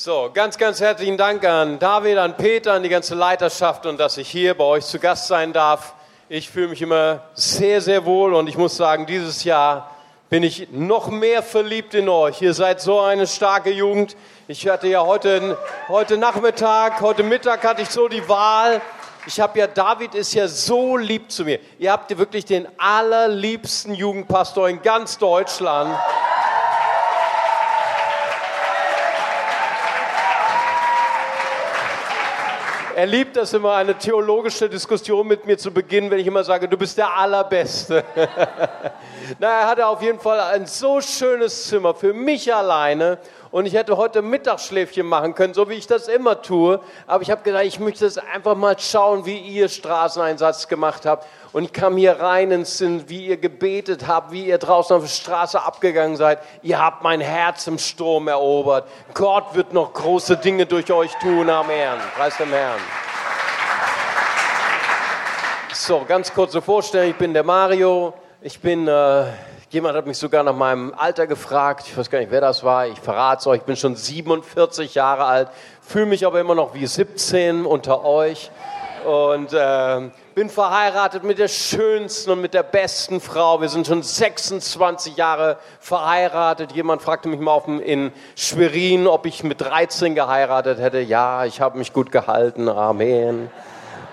So, ganz, ganz herzlichen Dank an David, an Peter, an die ganze Leiterschaft und dass ich hier bei euch zu Gast sein darf. Ich fühle mich immer sehr, sehr wohl und ich muss sagen, dieses Jahr bin ich noch mehr verliebt in euch. Ihr seid so eine starke Jugend. Ich hatte ja heute, heute Nachmittag, heute Mittag hatte ich so die Wahl. Ich habe ja, David ist ja so lieb zu mir. Ihr habt wirklich den allerliebsten Jugendpastor in ganz Deutschland. Er liebt das immer, eine theologische Diskussion mit mir zu beginnen, wenn ich immer sage, du bist der Allerbeste. Na, er hatte auf jeden Fall ein so schönes Zimmer für mich alleine und ich hätte heute Mittagsschläfchen machen können, so wie ich das immer tue. Aber ich habe gedacht, ich möchte das einfach mal schauen, wie ihr Straßeneinsatz gemacht habt. Und ich kam hier rein ins Sinn, wie ihr gebetet habt, wie ihr draußen auf der Straße abgegangen seid. Ihr habt mein Herz im Sturm erobert. Gott wird noch große Dinge durch euch tun. Amen. Preis dem Herrn. So, ganz kurze Vorstellung. Ich bin der Mario. Ich bin, äh, jemand hat mich sogar nach meinem Alter gefragt. Ich weiß gar nicht, wer das war. Ich verrate es euch. Ich bin schon 47 Jahre alt, fühle mich aber immer noch wie 17 unter euch. Und äh, bin verheiratet mit der schönsten und mit der besten Frau. Wir sind schon 26 Jahre verheiratet. Jemand fragte mich mal in Schwerin, ob ich mit 13 geheiratet hätte. Ja, ich habe mich gut gehalten. Amen.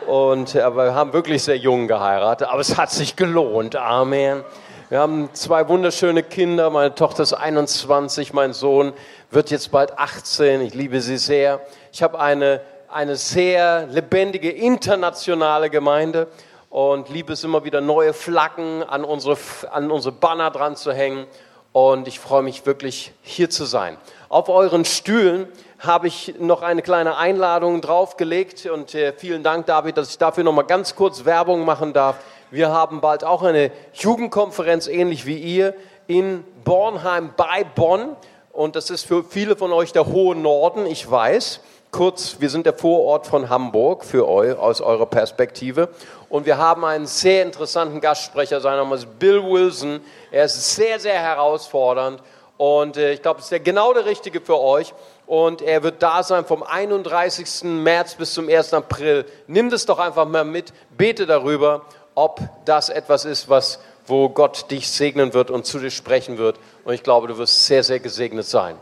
Und aber wir haben wirklich sehr jung geheiratet, aber es hat sich gelohnt. Amen. Wir haben zwei wunderschöne Kinder. Meine Tochter ist 21, mein Sohn wird jetzt bald 18. Ich liebe sie sehr. Ich habe eine eine sehr lebendige internationale Gemeinde und liebe es immer wieder, neue Flaggen an unsere, an unsere Banner dran zu hängen. Und ich freue mich wirklich, hier zu sein. Auf euren Stühlen habe ich noch eine kleine Einladung draufgelegt und äh, vielen Dank, David, dass ich dafür noch mal ganz kurz Werbung machen darf. Wir haben bald auch eine Jugendkonferenz, ähnlich wie ihr, in Bornheim bei Bonn. Und das ist für viele von euch der hohe Norden, ich weiß kurz, wir sind der Vorort von Hamburg für euch aus eurer Perspektive. Und wir haben einen sehr interessanten Gastsprecher, sein Name ist Bill Wilson. Er ist sehr, sehr herausfordernd und äh, ich glaube, es ist genau der Richtige für euch. Und er wird da sein vom 31. März bis zum 1. April. Nimm das doch einfach mal mit, bete darüber, ob das etwas ist, was, wo Gott dich segnen wird und zu dir sprechen wird. Und ich glaube, du wirst sehr, sehr gesegnet sein.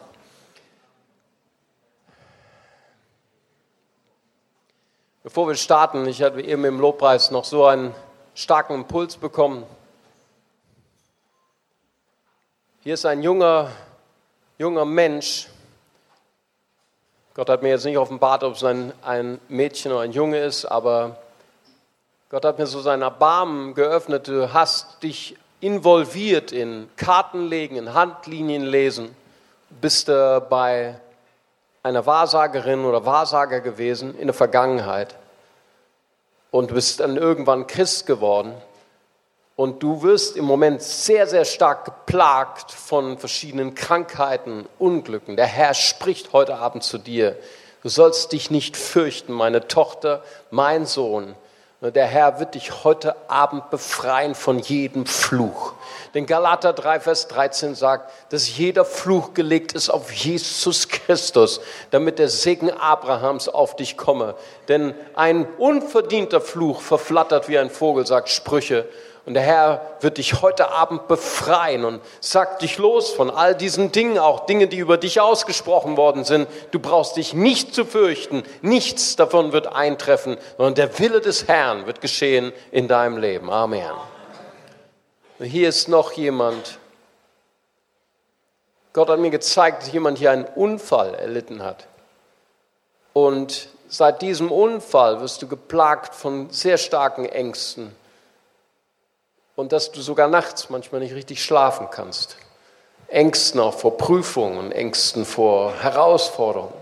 Bevor wir starten, ich hatte eben im Lobpreis noch so einen starken Impuls bekommen. Hier ist ein junger, junger Mensch. Gott hat mir jetzt nicht offenbart, ob es ein, ein Mädchen oder ein Junge ist, aber Gott hat mir so sein Erbarmen geöffnet. Du hast dich involviert in Kartenlegen, in Handlinien lesen, bist äh, bei einer Wahrsagerin oder Wahrsager gewesen in der Vergangenheit und bist dann irgendwann Christ geworden und du wirst im Moment sehr, sehr stark geplagt von verschiedenen Krankheiten, Unglücken. Der Herr spricht heute Abend zu dir. Du sollst dich nicht fürchten, meine Tochter, mein Sohn. Der Herr wird dich heute Abend befreien von jedem Fluch. Denn Galater 3, Vers 13 sagt, dass jeder Fluch gelegt ist auf Jesus Christus, damit der Segen Abrahams auf dich komme. Denn ein unverdienter Fluch verflattert wie ein Vogel, sagt Sprüche. Und der Herr wird dich heute Abend befreien und sagt dich los von all diesen Dingen, auch Dinge, die über dich ausgesprochen worden sind. Du brauchst dich nicht zu fürchten. Nichts davon wird eintreffen, sondern der Wille des Herrn wird geschehen in deinem Leben. Amen. Und hier ist noch jemand. Gott hat mir gezeigt, dass jemand hier einen Unfall erlitten hat. Und seit diesem Unfall wirst du geplagt von sehr starken Ängsten und dass du sogar nachts manchmal nicht richtig schlafen kannst. Ängsten auch vor Prüfungen, Ängsten vor Herausforderungen.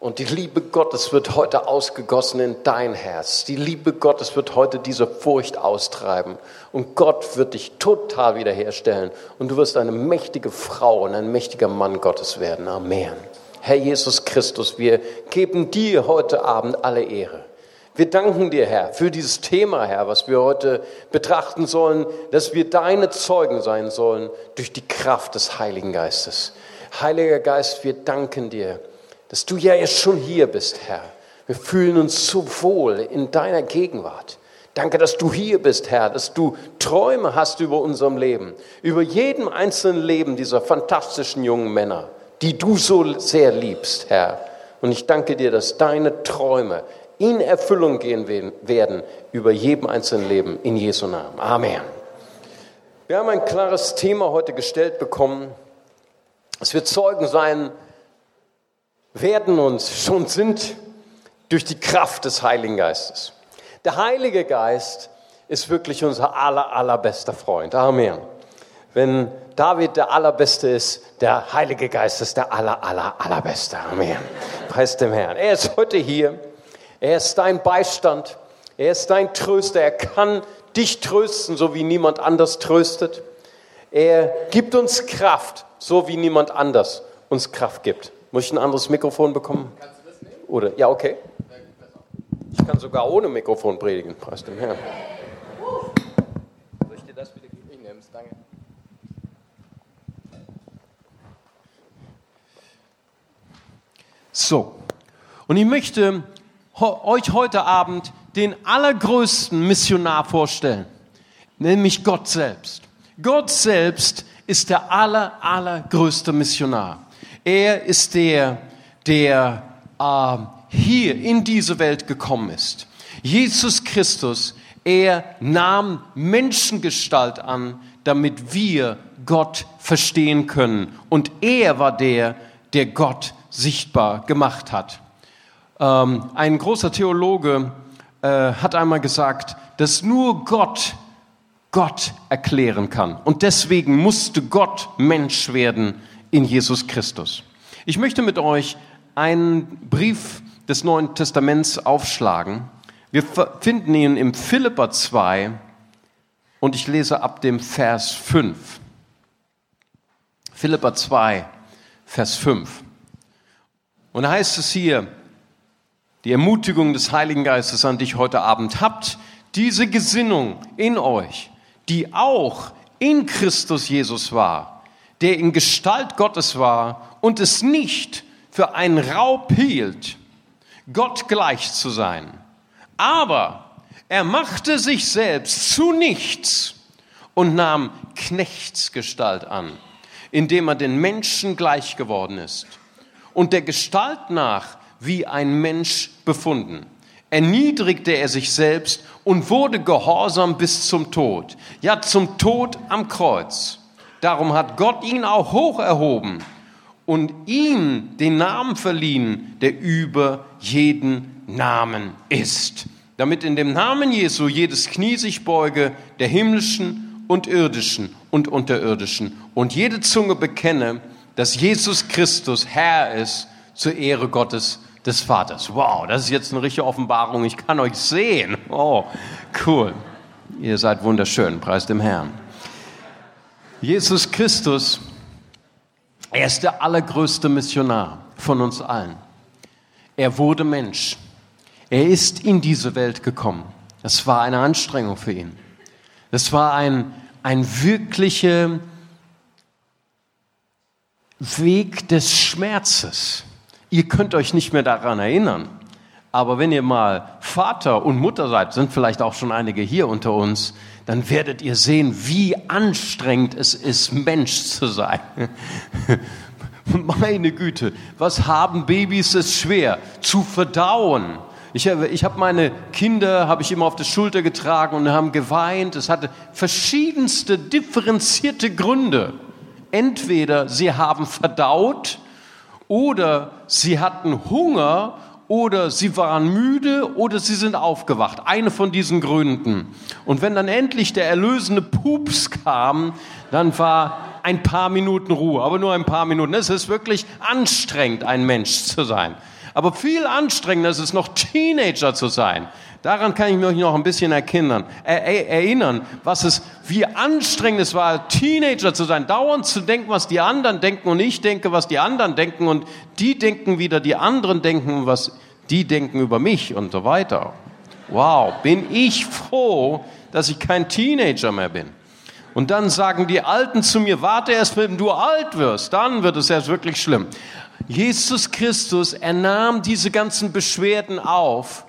Und die Liebe Gottes wird heute ausgegossen in dein Herz. Die Liebe Gottes wird heute diese Furcht austreiben. Und Gott wird dich total wiederherstellen. Und du wirst eine mächtige Frau und ein mächtiger Mann Gottes werden. Amen. Herr Jesus Christus, wir geben dir heute Abend alle Ehre. Wir danken dir, Herr, für dieses Thema, Herr, was wir heute betrachten sollen, dass wir deine Zeugen sein sollen durch die Kraft des Heiligen Geistes. Heiliger Geist, wir danken dir, dass du ja jetzt schon hier bist, Herr. Wir fühlen uns so wohl in deiner Gegenwart. Danke, dass du hier bist, Herr, dass du Träume hast über unserem Leben, über jedem einzelnen Leben dieser fantastischen jungen Männer, die du so sehr liebst, Herr. Und ich danke dir, dass deine Träume in Erfüllung gehen werden über jedem einzelnen Leben in Jesu Namen. Amen. Wir haben ein klares Thema heute gestellt bekommen. dass wir Zeugen sein werden und schon sind durch die Kraft des Heiligen Geistes. Der Heilige Geist ist wirklich unser aller, allerbester Freund. Amen. Wenn David der Allerbeste ist, der Heilige Geist ist der aller, aller, allerbeste. Amen. Preis dem Herrn. Er ist heute hier. Er ist dein Beistand. Er ist dein Tröster. Er kann dich trösten, so wie niemand anders tröstet. Er gibt uns Kraft, so wie niemand anders uns Kraft gibt. Muss ich ein anderes Mikrofon bekommen? Kannst du das nehmen? Oder? Ja, okay. Ich kann sogar ohne Mikrofon predigen, preis dem Herrn. Soll ich dir das wieder geben? Ich nehme es, danke. So, und ich möchte euch heute Abend den allergrößten Missionar vorstellen, nämlich Gott selbst. Gott selbst ist der aller, allergrößte Missionar. Er ist der, der äh, hier in diese Welt gekommen ist. Jesus Christus, er nahm Menschengestalt an, damit wir Gott verstehen können. Und er war der, der Gott sichtbar gemacht hat. Ähm, ein großer Theologe äh, hat einmal gesagt, dass nur Gott Gott erklären kann. Und deswegen musste Gott Mensch werden in Jesus Christus. Ich möchte mit euch einen Brief des Neuen Testaments aufschlagen. Wir finden ihn im Philipper 2 und ich lese ab dem Vers 5. Philipper 2, Vers 5. Und da heißt es hier, die Ermutigung des Heiligen Geistes an dich heute Abend. Habt diese Gesinnung in euch, die auch in Christus Jesus war, der in Gestalt Gottes war und es nicht für einen Raub hielt, Gott gleich zu sein. Aber er machte sich selbst zu nichts und nahm Knechtsgestalt an, indem er den Menschen gleich geworden ist. Und der Gestalt nach wie ein Mensch befunden. Erniedrigte er sich selbst und wurde gehorsam bis zum Tod. Ja, zum Tod am Kreuz. Darum hat Gott ihn auch hoch erhoben und ihm den Namen verliehen, der über jeden Namen ist. Damit in dem Namen Jesu jedes Knie sich beuge, der himmlischen und irdischen und unterirdischen, und jede Zunge bekenne, dass Jesus Christus Herr ist zur Ehre Gottes des Vaters. Wow, das ist jetzt eine richtige Offenbarung. Ich kann euch sehen. Oh, cool. Ihr seid wunderschön. Preis dem Herrn. Jesus Christus, er ist der allergrößte Missionar von uns allen. Er wurde Mensch. Er ist in diese Welt gekommen. Das war eine Anstrengung für ihn. Das war ein, ein wirklicher Weg des Schmerzes. Ihr könnt euch nicht mehr daran erinnern. Aber wenn ihr mal Vater und Mutter seid, sind vielleicht auch schon einige hier unter uns, dann werdet ihr sehen, wie anstrengend es ist, Mensch zu sein. Meine Güte, was haben Babys es schwer zu verdauen? Ich, ich habe meine Kinder, habe ich immer auf der Schulter getragen und haben geweint. Es hatte verschiedenste differenzierte Gründe. Entweder sie haben verdaut oder sie hatten Hunger oder sie waren müde oder sie sind aufgewacht. Eine von diesen Gründen. Und wenn dann endlich der erlösende Pups kam, dann war ein paar Minuten Ruhe, aber nur ein paar Minuten. Es ist wirklich anstrengend, ein Mensch zu sein. Aber viel anstrengender ist es noch, Teenager zu sein. Daran kann ich mich noch ein bisschen erinnern, erinnern, was es, wie anstrengend es war, Teenager zu sein, dauernd zu denken, was die anderen denken und ich denke, was die anderen denken und die denken wieder, die anderen denken, was die denken über mich und so weiter. Wow, bin ich froh, dass ich kein Teenager mehr bin. Und dann sagen die Alten zu mir, warte erst, wenn du alt wirst, dann wird es erst wirklich schlimm. Jesus Christus, er nahm diese ganzen Beschwerden auf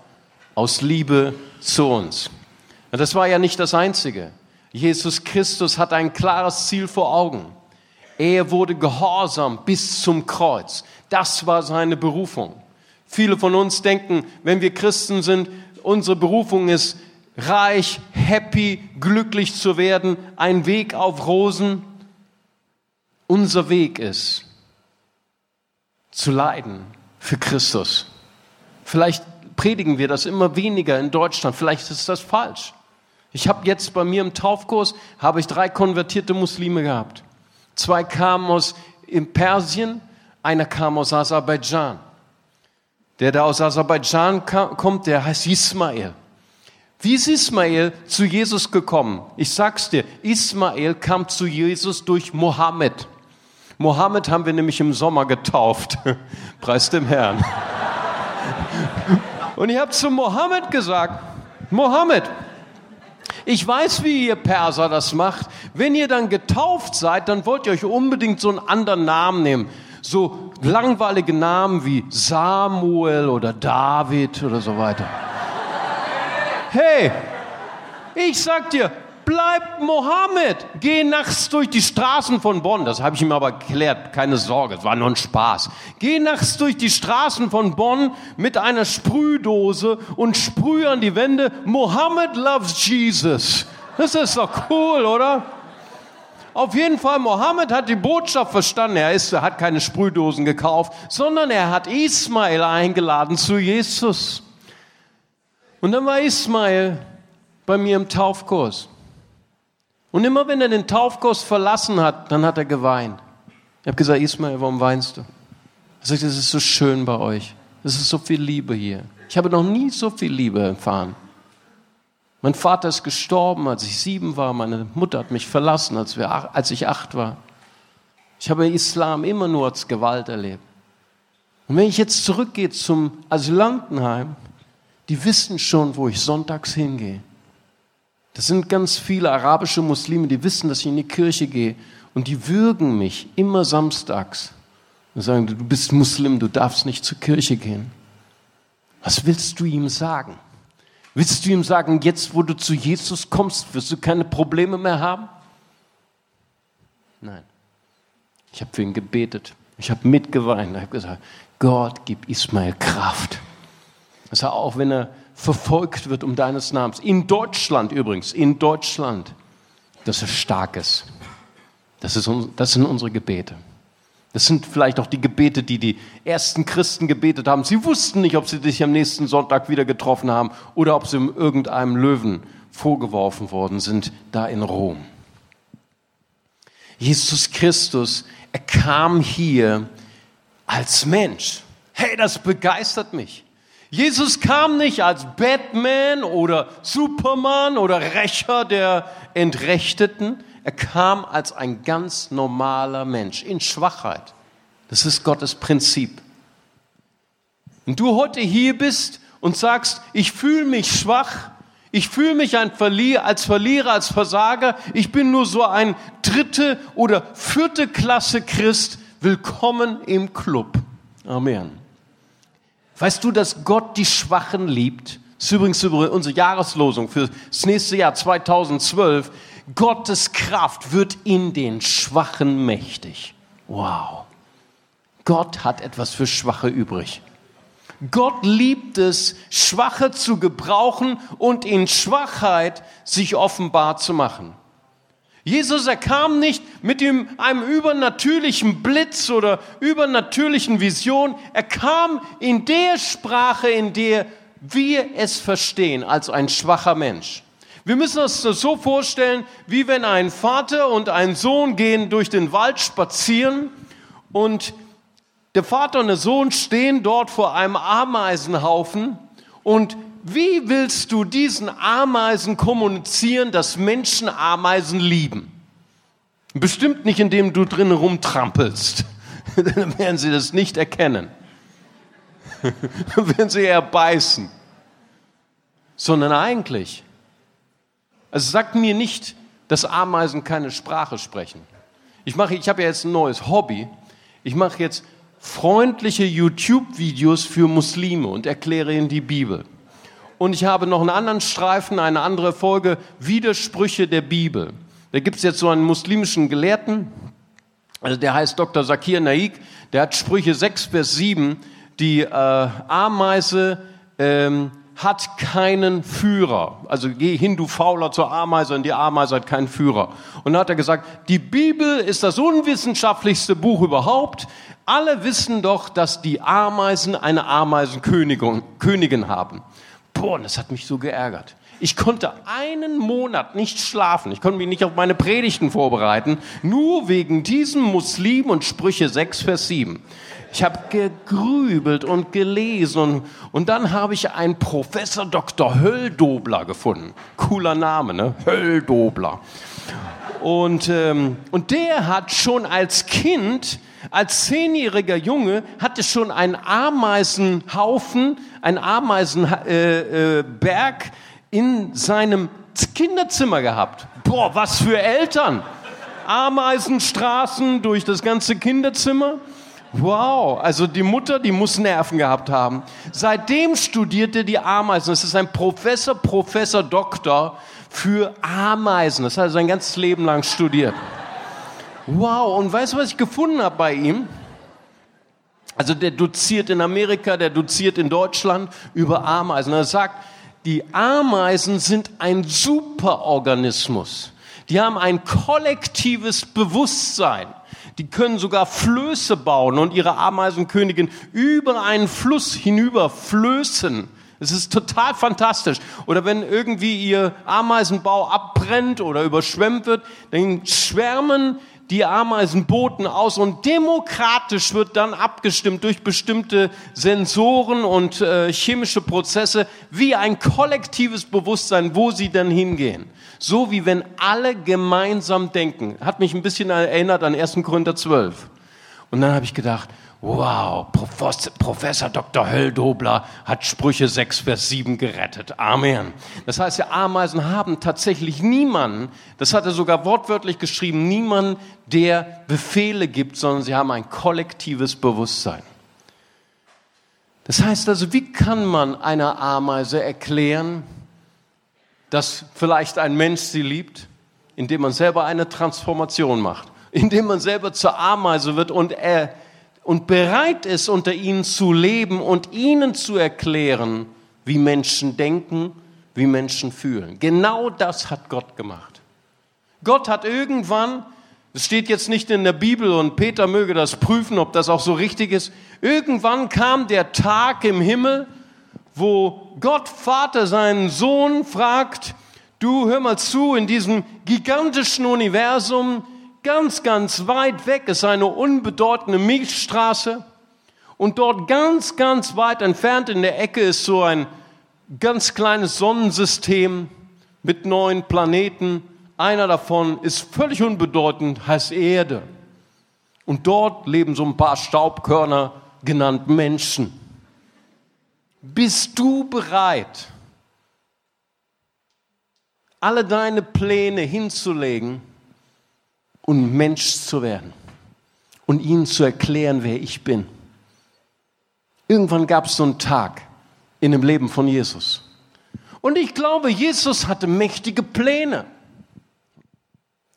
aus Liebe zu uns. Und das war ja nicht das Einzige. Jesus Christus hat ein klares Ziel vor Augen. Er wurde gehorsam bis zum Kreuz. Das war seine Berufung. Viele von uns denken, wenn wir Christen sind, unsere Berufung ist, reich, happy, glücklich zu werden, ein Weg auf Rosen. Unser Weg ist, zu leiden für Christus. Vielleicht predigen wir das immer weniger in Deutschland, vielleicht ist das falsch. Ich habe jetzt bei mir im Taufkurs habe ich drei konvertierte Muslime gehabt. Zwei kamen aus Persien, einer kam aus Aserbaidschan. Der da aus Aserbaidschan kommt, der heißt Ismael. Wie ist Ismael zu Jesus gekommen? Ich sag's dir, Ismael kam zu Jesus durch Mohammed. Mohammed haben wir nämlich im Sommer getauft. Preis dem Herrn. Und ich habe zu Mohammed gesagt, Mohammed, ich weiß, wie ihr Perser das macht. Wenn ihr dann getauft seid, dann wollt ihr euch unbedingt so einen anderen Namen nehmen. So langweilige Namen wie Samuel oder David oder so weiter. Hey, ich sag dir, bleib Mohammed. Geh nachts durch die Straßen von Bonn. Das habe ich ihm aber erklärt. Keine Sorge, es war nur ein Spaß. Geh nachts durch die Straßen von Bonn mit einer Sprühdose und sprüh an die Wände. Mohammed loves Jesus. Das ist doch cool, oder? Auf jeden Fall, Mohammed hat die Botschaft verstanden. Er, ist, er hat keine Sprühdosen gekauft, sondern er hat Ismail eingeladen zu Jesus. Und dann war Ismail bei mir im Taufkurs. Und immer wenn er den Taufkurs verlassen hat, dann hat er geweint. Ich habe gesagt, Ismael, warum weinst du? Er sagt, es ist so schön bei euch. Es ist so viel Liebe hier. Ich habe noch nie so viel Liebe erfahren. Mein Vater ist gestorben, als ich sieben war. Meine Mutter hat mich verlassen, als, wir, als ich acht war. Ich habe Islam immer nur als Gewalt erlebt. Und wenn ich jetzt zurückgehe zum Asylantenheim, die wissen schon, wo ich sonntags hingehe. Das sind ganz viele arabische Muslime, die wissen, dass ich in die Kirche gehe und die würgen mich immer samstags und sagen, du bist Muslim, du darfst nicht zur Kirche gehen. Was willst du ihm sagen? Willst du ihm sagen, jetzt wo du zu Jesus kommst, wirst du keine Probleme mehr haben? Nein. Ich habe für ihn gebetet. Ich habe mitgeweint. Ich habe gesagt, Gott, gib Ismael Kraft. Das heißt, auch wenn er verfolgt wird um deines Namens. In Deutschland übrigens, in Deutschland. Das ist Starkes. Das, ist, das sind unsere Gebete. Das sind vielleicht auch die Gebete, die die ersten Christen gebetet haben. Sie wussten nicht, ob sie sich am nächsten Sonntag wieder getroffen haben oder ob sie in irgendeinem Löwen vorgeworfen worden sind, da in Rom. Jesus Christus, er kam hier als Mensch. Hey, das begeistert mich. Jesus kam nicht als Batman oder Superman oder Rächer der Entrechteten. Er kam als ein ganz normaler Mensch in Schwachheit. Das ist Gottes Prinzip. Und du heute hier bist und sagst, ich fühle mich schwach, ich fühle mich ein Verlier, als Verlierer, als Versager, ich bin nur so ein dritte oder vierte Klasse Christ, willkommen im Club. Amen. Weißt du, dass Gott die Schwachen liebt? Das ist übrigens unsere Jahreslosung für das nächste Jahr 2012. Gottes Kraft wird in den Schwachen mächtig. Wow. Gott hat etwas für Schwache übrig. Gott liebt es, Schwache zu gebrauchen und in Schwachheit sich offenbar zu machen. Jesus, er kam nicht mit einem übernatürlichen Blitz oder übernatürlichen Vision. Er kam in der Sprache, in der wir es verstehen, als ein schwacher Mensch. Wir müssen uns das so vorstellen, wie wenn ein Vater und ein Sohn gehen durch den Wald spazieren und der Vater und der Sohn stehen dort vor einem Ameisenhaufen und wie willst du diesen Ameisen kommunizieren, dass Menschen Ameisen lieben? Bestimmt nicht, indem du drinnen rumtrampelst. Dann werden sie das nicht erkennen. Dann werden sie eher beißen. Sondern eigentlich, also sagt mir nicht, dass Ameisen keine Sprache sprechen. Ich mache, ich habe ja jetzt ein neues Hobby. Ich mache jetzt freundliche YouTube-Videos für Muslime und erkläre ihnen die Bibel. Und ich habe noch einen anderen Streifen, eine andere Folge, Widersprüche der Bibel. Da gibt es jetzt so einen muslimischen Gelehrten, also der heißt Dr. Zakir Naik, der hat Sprüche 6, Vers 7, die äh, Ameise ähm, hat keinen Führer. Also geh hin, du Fauler zur Ameise und die Ameise hat keinen Führer. Und dann hat er gesagt, die Bibel ist das unwissenschaftlichste Buch überhaupt. Alle wissen doch, dass die Ameisen eine Ameisenkönigin haben. Boah, das hat mich so geärgert. Ich konnte einen Monat nicht schlafen. Ich konnte mich nicht auf meine Predigten vorbereiten. Nur wegen diesem Muslim und Sprüche 6, Vers 7. Ich habe gegrübelt und gelesen und, und dann habe ich einen Professor Dr. Hölldobler gefunden. Cooler Name, ne? Hölldobler. Und, ähm, und der hat schon als Kind, als zehnjähriger Junge, hatte schon einen Ameisenhaufen, einen Ameisenberg äh, äh, in seinem Kinderzimmer gehabt. Boah, was für Eltern! Ameisenstraßen durch das ganze Kinderzimmer. Wow, also die Mutter, die muss Nerven gehabt haben. Seitdem studierte die Ameisen. Es ist ein Professor, Professor, Doktor für Ameisen. Das hat er sein ganzes Leben lang studiert. Wow, und weißt du, was ich gefunden habe bei ihm? Also der doziert in Amerika, der doziert in Deutschland über Ameisen. Er sagt, die Ameisen sind ein Superorganismus. Die haben ein kollektives Bewusstsein. Die können sogar Flöße bauen und ihre Ameisenkönigin über einen Fluss hinüber flößen. Es ist total fantastisch. Oder wenn irgendwie ihr Ameisenbau abbrennt oder überschwemmt wird, dann schwärmen die Ameisenboten aus und demokratisch wird dann abgestimmt durch bestimmte Sensoren und äh, chemische Prozesse wie ein kollektives Bewusstsein, wo sie dann hingehen. So wie wenn alle gemeinsam denken. Hat mich ein bisschen erinnert an 1. Korinther 12. Und dann habe ich gedacht, wow, Professor Dr. Hölldobler hat Sprüche 6, Vers 7 gerettet. Amen. Das heißt, die Ameisen haben tatsächlich niemanden, das hat er sogar wortwörtlich geschrieben, niemanden, der Befehle gibt, sondern sie haben ein kollektives Bewusstsein. Das heißt also, wie kann man einer Ameise erklären, dass vielleicht ein Mensch sie liebt, indem man selber eine Transformation macht, indem man selber zur Ameise wird und er und bereit ist, unter ihnen zu leben und ihnen zu erklären, wie Menschen denken, wie Menschen fühlen. Genau das hat Gott gemacht. Gott hat irgendwann, es steht jetzt nicht in der Bibel und Peter möge das prüfen, ob das auch so richtig ist, irgendwann kam der Tag im Himmel, wo Gott Vater seinen Sohn fragt, du hör mal zu, in diesem gigantischen Universum, ganz, ganz weit weg ist eine unbedeutende Milchstraße und dort ganz, ganz weit entfernt in der Ecke ist so ein ganz kleines Sonnensystem mit neun Planeten. Einer davon ist völlig unbedeutend, heißt Erde. Und dort leben so ein paar Staubkörner genannt Menschen. Bist du bereit, alle deine Pläne hinzulegen und Mensch zu werden und ihnen zu erklären, wer ich bin. Irgendwann gab es so einen Tag in dem Leben von Jesus. Und ich glaube, Jesus hatte mächtige Pläne.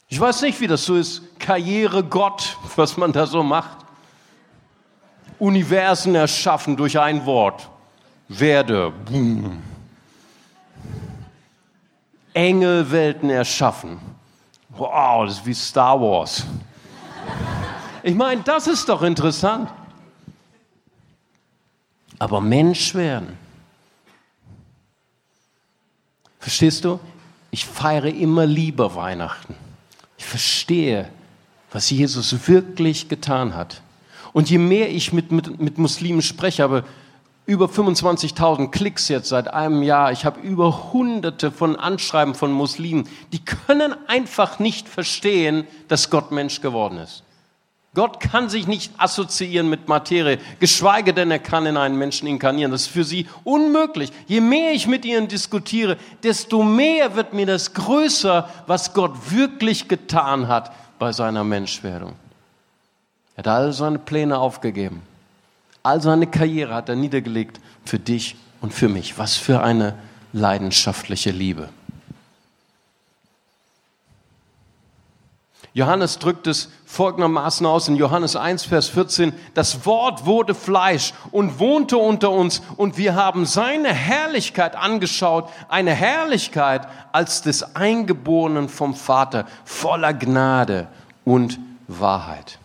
Ich weiß nicht, wie das so ist. Karriere Gott, was man da so macht. Universen erschaffen durch ein Wort. Werde. Boom. Engelwelten erschaffen wow, das ist wie Star Wars. Ich meine, das ist doch interessant. Aber Mensch werden. Verstehst du? Ich feiere immer lieber Weihnachten. Ich verstehe, was Jesus wirklich getan hat. Und je mehr ich mit, mit, mit Muslimen spreche, aber über 25.000 Klicks jetzt seit einem Jahr. Ich habe über hunderte von Anschreiben von Muslimen. Die können einfach nicht verstehen, dass Gott Mensch geworden ist. Gott kann sich nicht assoziieren mit Materie, geschweige denn er kann in einen Menschen inkarnieren. Das ist für sie unmöglich. Je mehr ich mit ihnen diskutiere, desto mehr wird mir das größer, was Gott wirklich getan hat bei seiner Menschwerdung. Er hat all seine Pläne aufgegeben. All seine Karriere hat er niedergelegt für dich und für mich. Was für eine leidenschaftliche Liebe. Johannes drückt es folgendermaßen aus in Johannes 1, Vers 14. Das Wort wurde Fleisch und wohnte unter uns und wir haben seine Herrlichkeit angeschaut, eine Herrlichkeit als des Eingeborenen vom Vater, voller Gnade und Wahrheit.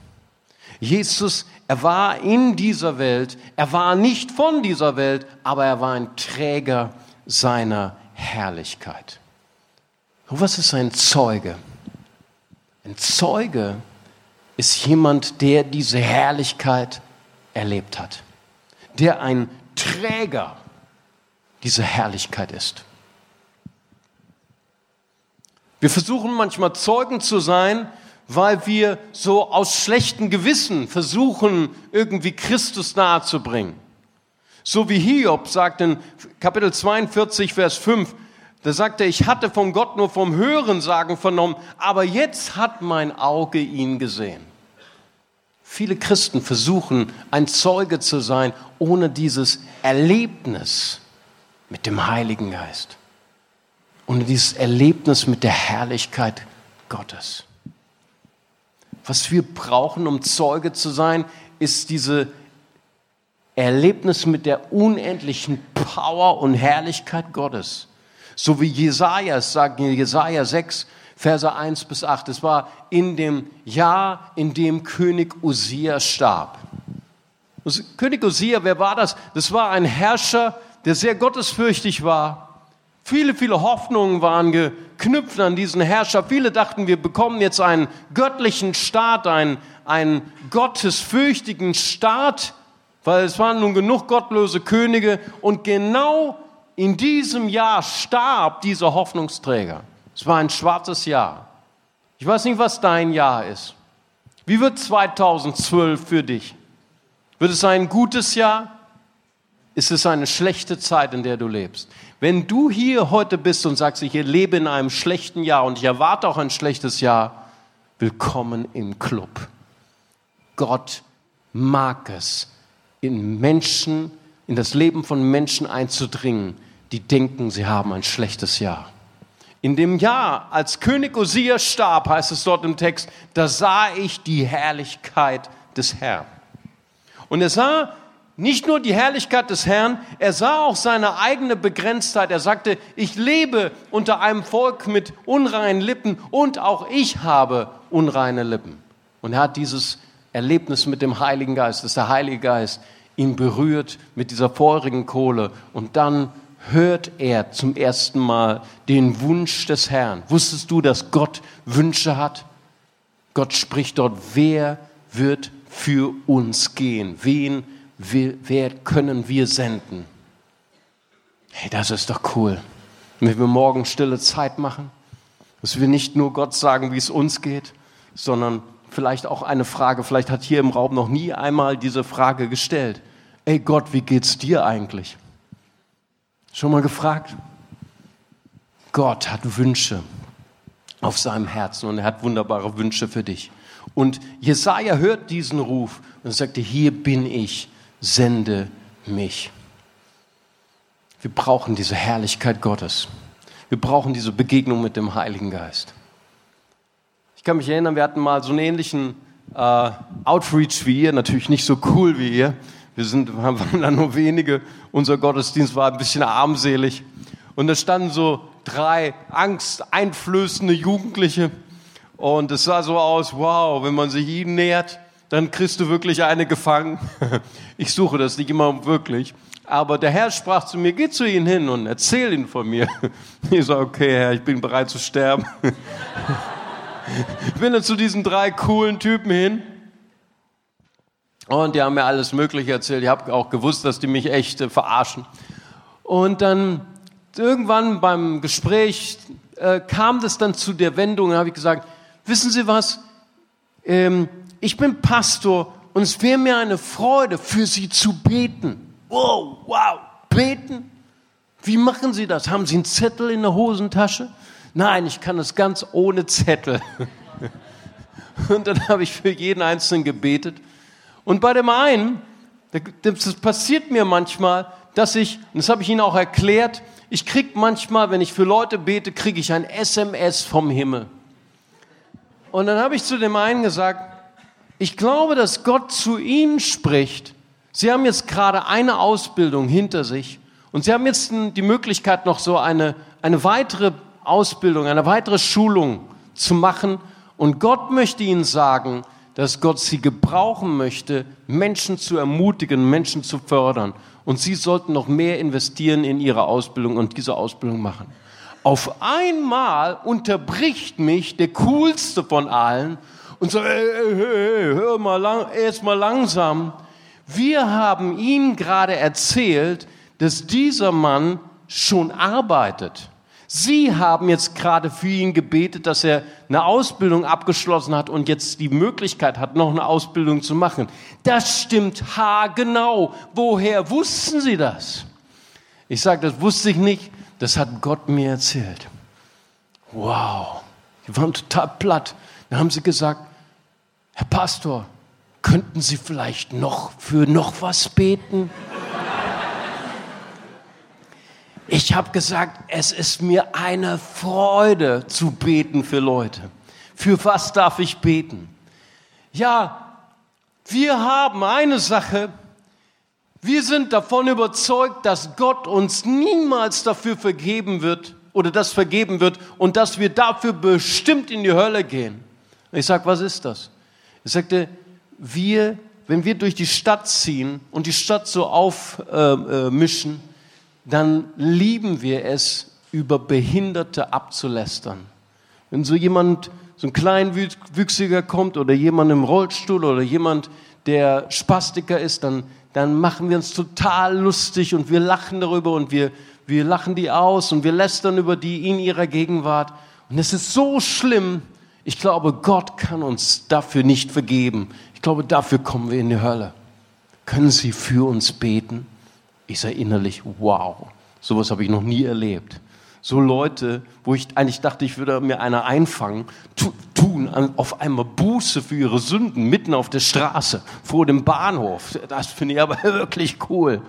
Jesus, er war in dieser Welt, er war nicht von dieser Welt, aber er war ein Träger seiner Herrlichkeit. Und was ist ein Zeuge? Ein Zeuge ist jemand, der diese Herrlichkeit erlebt hat, der ein Träger dieser Herrlichkeit ist. Wir versuchen manchmal Zeugen zu sein, weil wir so aus schlechtem Gewissen versuchen, irgendwie Christus nahezubringen. So wie Hiob sagt in Kapitel 42, Vers 5, da sagt er, ich hatte von Gott nur vom Hörensagen vernommen, aber jetzt hat mein Auge ihn gesehen. Viele Christen versuchen, ein Zeuge zu sein, ohne dieses Erlebnis mit dem Heiligen Geist. Ohne dieses Erlebnis mit der Herrlichkeit Gottes. Was wir brauchen, um Zeuge zu sein, ist diese Erlebnis mit der unendlichen Power und Herrlichkeit Gottes. So wie Jesaja es sagt, in Jesaja 6, Verse 1 bis 8. Es war in dem Jahr, in dem König Usia starb. König Usia, wer war das? Das war ein Herrscher, der sehr gottesfürchtig war. Viele, viele Hoffnungen waren geknüpft an diesen Herrscher. Viele dachten, wir bekommen jetzt einen göttlichen Staat, einen, einen gottesfürchtigen Staat, weil es waren nun genug gottlose Könige. Und genau in diesem Jahr starb dieser Hoffnungsträger. Es war ein schwarzes Jahr. Ich weiß nicht, was dein Jahr ist. Wie wird 2012 für dich? Wird es ein gutes Jahr? Ist es eine schlechte Zeit, in der du lebst? Wenn du hier heute bist und sagst, ich lebe in einem schlechten Jahr und ich erwarte auch ein schlechtes Jahr, willkommen im Club. Gott mag es, in Menschen, in das Leben von Menschen einzudringen, die denken, sie haben ein schlechtes Jahr. In dem Jahr, als König Osia starb, heißt es dort im Text, da sah ich die Herrlichkeit des Herrn. Und er sah nicht nur die Herrlichkeit des Herrn, er sah auch seine eigene Begrenztheit. Er sagte, ich lebe unter einem Volk mit unreinen Lippen und auch ich habe unreine Lippen. Und er hat dieses Erlebnis mit dem Heiligen Geist, dass der Heilige Geist ihn berührt mit dieser feurigen Kohle und dann hört er zum ersten Mal den Wunsch des Herrn. Wusstest du, dass Gott Wünsche hat? Gott spricht dort, wer wird für uns gehen? Wen wer können wir senden? Hey, das ist doch cool. Wenn wir morgen stille Zeit machen, dass wir nicht nur Gott sagen, wie es uns geht, sondern vielleicht auch eine Frage, vielleicht hat hier im Raum noch nie einmal diese Frage gestellt. Ey Gott, wie geht's dir eigentlich? Schon mal gefragt? Gott hat Wünsche auf seinem Herzen und er hat wunderbare Wünsche für dich. Und Jesaja hört diesen Ruf und sagte: Hier bin ich, sende mich. Wir brauchen diese Herrlichkeit Gottes. Wir brauchen diese Begegnung mit dem Heiligen Geist. Ich kann mich erinnern, wir hatten mal so einen ähnlichen äh, Outreach wie ihr, natürlich nicht so cool wie ihr. Wir sind, waren da nur wenige. Unser Gottesdienst war ein bisschen armselig. Und da standen so drei angsteinflößende Jugendliche. Und es sah so aus, wow, wenn man sich ihnen nähert, dann kriegst du wirklich eine gefangen. Ich suche das nicht immer wirklich. Aber der Herr sprach zu mir, geh zu ihnen hin und erzähl ihnen von mir. Ich sage, okay, Herr, ich bin bereit zu sterben. Ich bin dann zu diesen drei coolen Typen hin und die haben mir alles Mögliche erzählt. Ich habe auch gewusst, dass die mich echt äh, verarschen. Und dann irgendwann beim Gespräch äh, kam das dann zu der Wendung, da habe ich gesagt, wissen Sie was, ähm, ich bin Pastor und es wäre mir eine Freude, für Sie zu beten. Wow, wow, beten? Wie machen Sie das? Haben Sie einen Zettel in der Hosentasche? Nein, ich kann es ganz ohne Zettel. Und dann habe ich für jeden Einzelnen gebetet. Und bei dem einen, das passiert mir manchmal, dass ich, und das habe ich Ihnen auch erklärt, ich kriege manchmal, wenn ich für Leute bete, kriege ich ein SMS vom Himmel. Und dann habe ich zu dem einen gesagt, ich glaube, dass Gott zu Ihnen spricht. Sie haben jetzt gerade eine Ausbildung hinter sich und Sie haben jetzt die Möglichkeit, noch so eine, eine weitere Ausbildung, eine weitere Schulung zu machen. Und Gott möchte Ihnen sagen, dass Gott Sie gebrauchen möchte, Menschen zu ermutigen, Menschen zu fördern. Und Sie sollten noch mehr investieren in Ihre Ausbildung und diese Ausbildung machen. Auf einmal unterbricht mich der coolste von allen und sagt, hey, hey, hey, hör mal lang, erst mal langsam. Wir haben Ihnen gerade erzählt, dass dieser Mann schon arbeitet. Sie haben jetzt gerade für ihn gebetet, dass er eine Ausbildung abgeschlossen hat und jetzt die Möglichkeit hat, noch eine Ausbildung zu machen. Das stimmt haargenau. Woher wussten Sie das? Ich sage, das wusste ich nicht, das hat Gott mir erzählt. Wow, die waren total platt. Dann haben sie gesagt, Herr Pastor, könnten Sie vielleicht noch für noch was beten? Ich habe gesagt, es ist mir eine Freude zu beten für Leute. Für was darf ich beten? Ja, wir haben eine Sache. Wir sind davon überzeugt, dass Gott uns niemals dafür vergeben wird oder das vergeben wird und dass wir dafür bestimmt in die Hölle gehen. Ich sage, was ist das? Ich sagte, wir, wenn wir durch die Stadt ziehen und die Stadt so aufmischen, äh, äh, dann lieben wir es, über Behinderte abzulästern. Wenn so jemand, so ein Kleinwüchsiger kommt oder jemand im Rollstuhl oder jemand, der Spastiker ist, dann, dann machen wir uns total lustig und wir lachen darüber und wir, wir lachen die aus und wir lästern über die in ihrer Gegenwart. Und es ist so schlimm. Ich glaube, Gott kann uns dafür nicht vergeben. Ich glaube, dafür kommen wir in die Hölle. Können Sie für uns beten? Ich sage innerlich, wow, sowas habe ich noch nie erlebt. So Leute, wo ich eigentlich dachte, ich würde mir einer einfangen, tun auf einmal Buße für ihre Sünden mitten auf der Straße, vor dem Bahnhof. Das finde ich aber wirklich cool.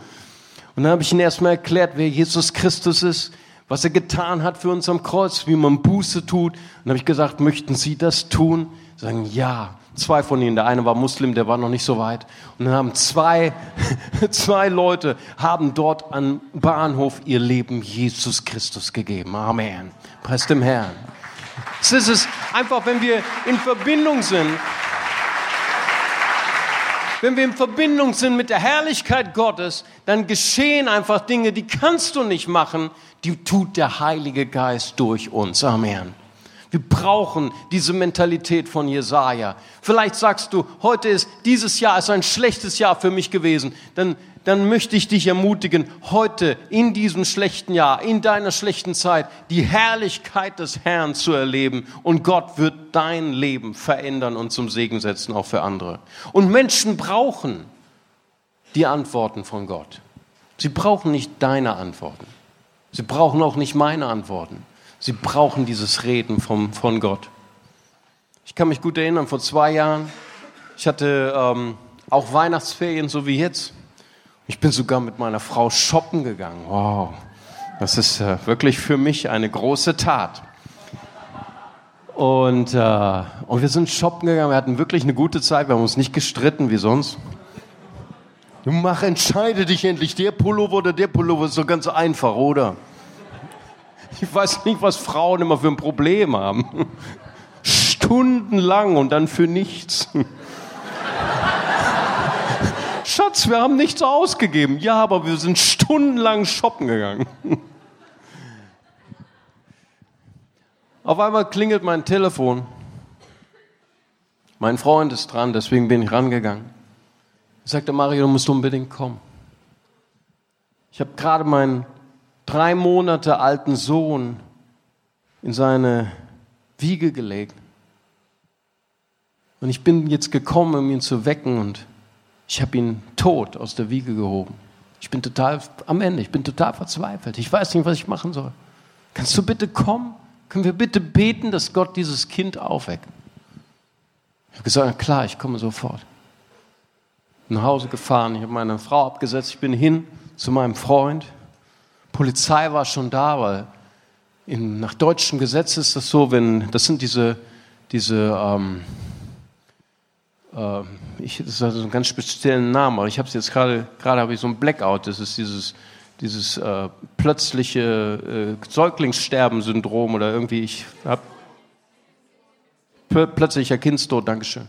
Und dann habe ich ihnen erstmal erklärt, wer Jesus Christus ist, was er getan hat für uns am Kreuz, wie man Buße tut. Und dann habe ich gesagt, möchten Sie das tun? Sie sagen, ja zwei von ihnen. Der eine war Muslim, der war noch nicht so weit. Und dann haben zwei, zwei Leute haben dort am Bahnhof ihr Leben Jesus Christus gegeben. Amen. Preis dem Herrn. Es ist einfach, wenn wir in Verbindung sind, wenn wir in Verbindung sind mit der Herrlichkeit Gottes, dann geschehen einfach Dinge, die kannst du nicht machen, die tut der Heilige Geist durch uns. Amen. Wir brauchen diese Mentalität von Jesaja. Vielleicht sagst du, heute ist, dieses Jahr ist ein schlechtes Jahr für mich gewesen. Dann, dann möchte ich dich ermutigen, heute in diesem schlechten Jahr, in deiner schlechten Zeit, die Herrlichkeit des Herrn zu erleben. Und Gott wird dein Leben verändern und zum Segen setzen, auch für andere. Und Menschen brauchen die Antworten von Gott. Sie brauchen nicht deine Antworten. Sie brauchen auch nicht meine Antworten. Sie brauchen dieses Reden vom, von Gott. Ich kann mich gut erinnern, vor zwei Jahren, ich hatte ähm, auch Weihnachtsferien, so wie jetzt. Ich bin sogar mit meiner Frau shoppen gegangen. Wow, das ist äh, wirklich für mich eine große Tat. Und, äh, und wir sind shoppen gegangen, wir hatten wirklich eine gute Zeit, wir haben uns nicht gestritten wie sonst. Mach, entscheide dich endlich, der Pullover oder der Pullover ist so ganz einfach, oder? Ich weiß nicht, was Frauen immer für ein Problem haben. Stundenlang und dann für nichts. Schatz, wir haben nichts ausgegeben. Ja, aber wir sind stundenlang shoppen gegangen. Auf einmal klingelt mein Telefon. Mein Freund ist dran, deswegen bin ich rangegangen. Er sagte, Mario, du musst unbedingt kommen. Ich habe gerade meinen drei Monate alten Sohn in seine Wiege gelegt. Und ich bin jetzt gekommen, um ihn zu wecken und ich habe ihn tot aus der Wiege gehoben. Ich bin total am Ende, ich bin total verzweifelt. Ich weiß nicht, was ich machen soll. Kannst du bitte kommen? Können wir bitte beten, dass Gott dieses Kind aufweckt? Ich habe gesagt, klar, ich komme sofort. Nach Hause gefahren, ich habe meine Frau abgesetzt, ich bin hin zu meinem Freund. Polizei war schon da, weil in, nach deutschem Gesetz ist das so, wenn, das sind diese, diese ähm, äh, ich, das hat so einen ganz speziellen Namen, aber ich habe es jetzt gerade, gerade habe ich so ein Blackout, das ist dieses, dieses äh, plötzliche äh, Säuglingssterben-Syndrom oder irgendwie, ich habe plötzlicher Kindstod, Dankeschön.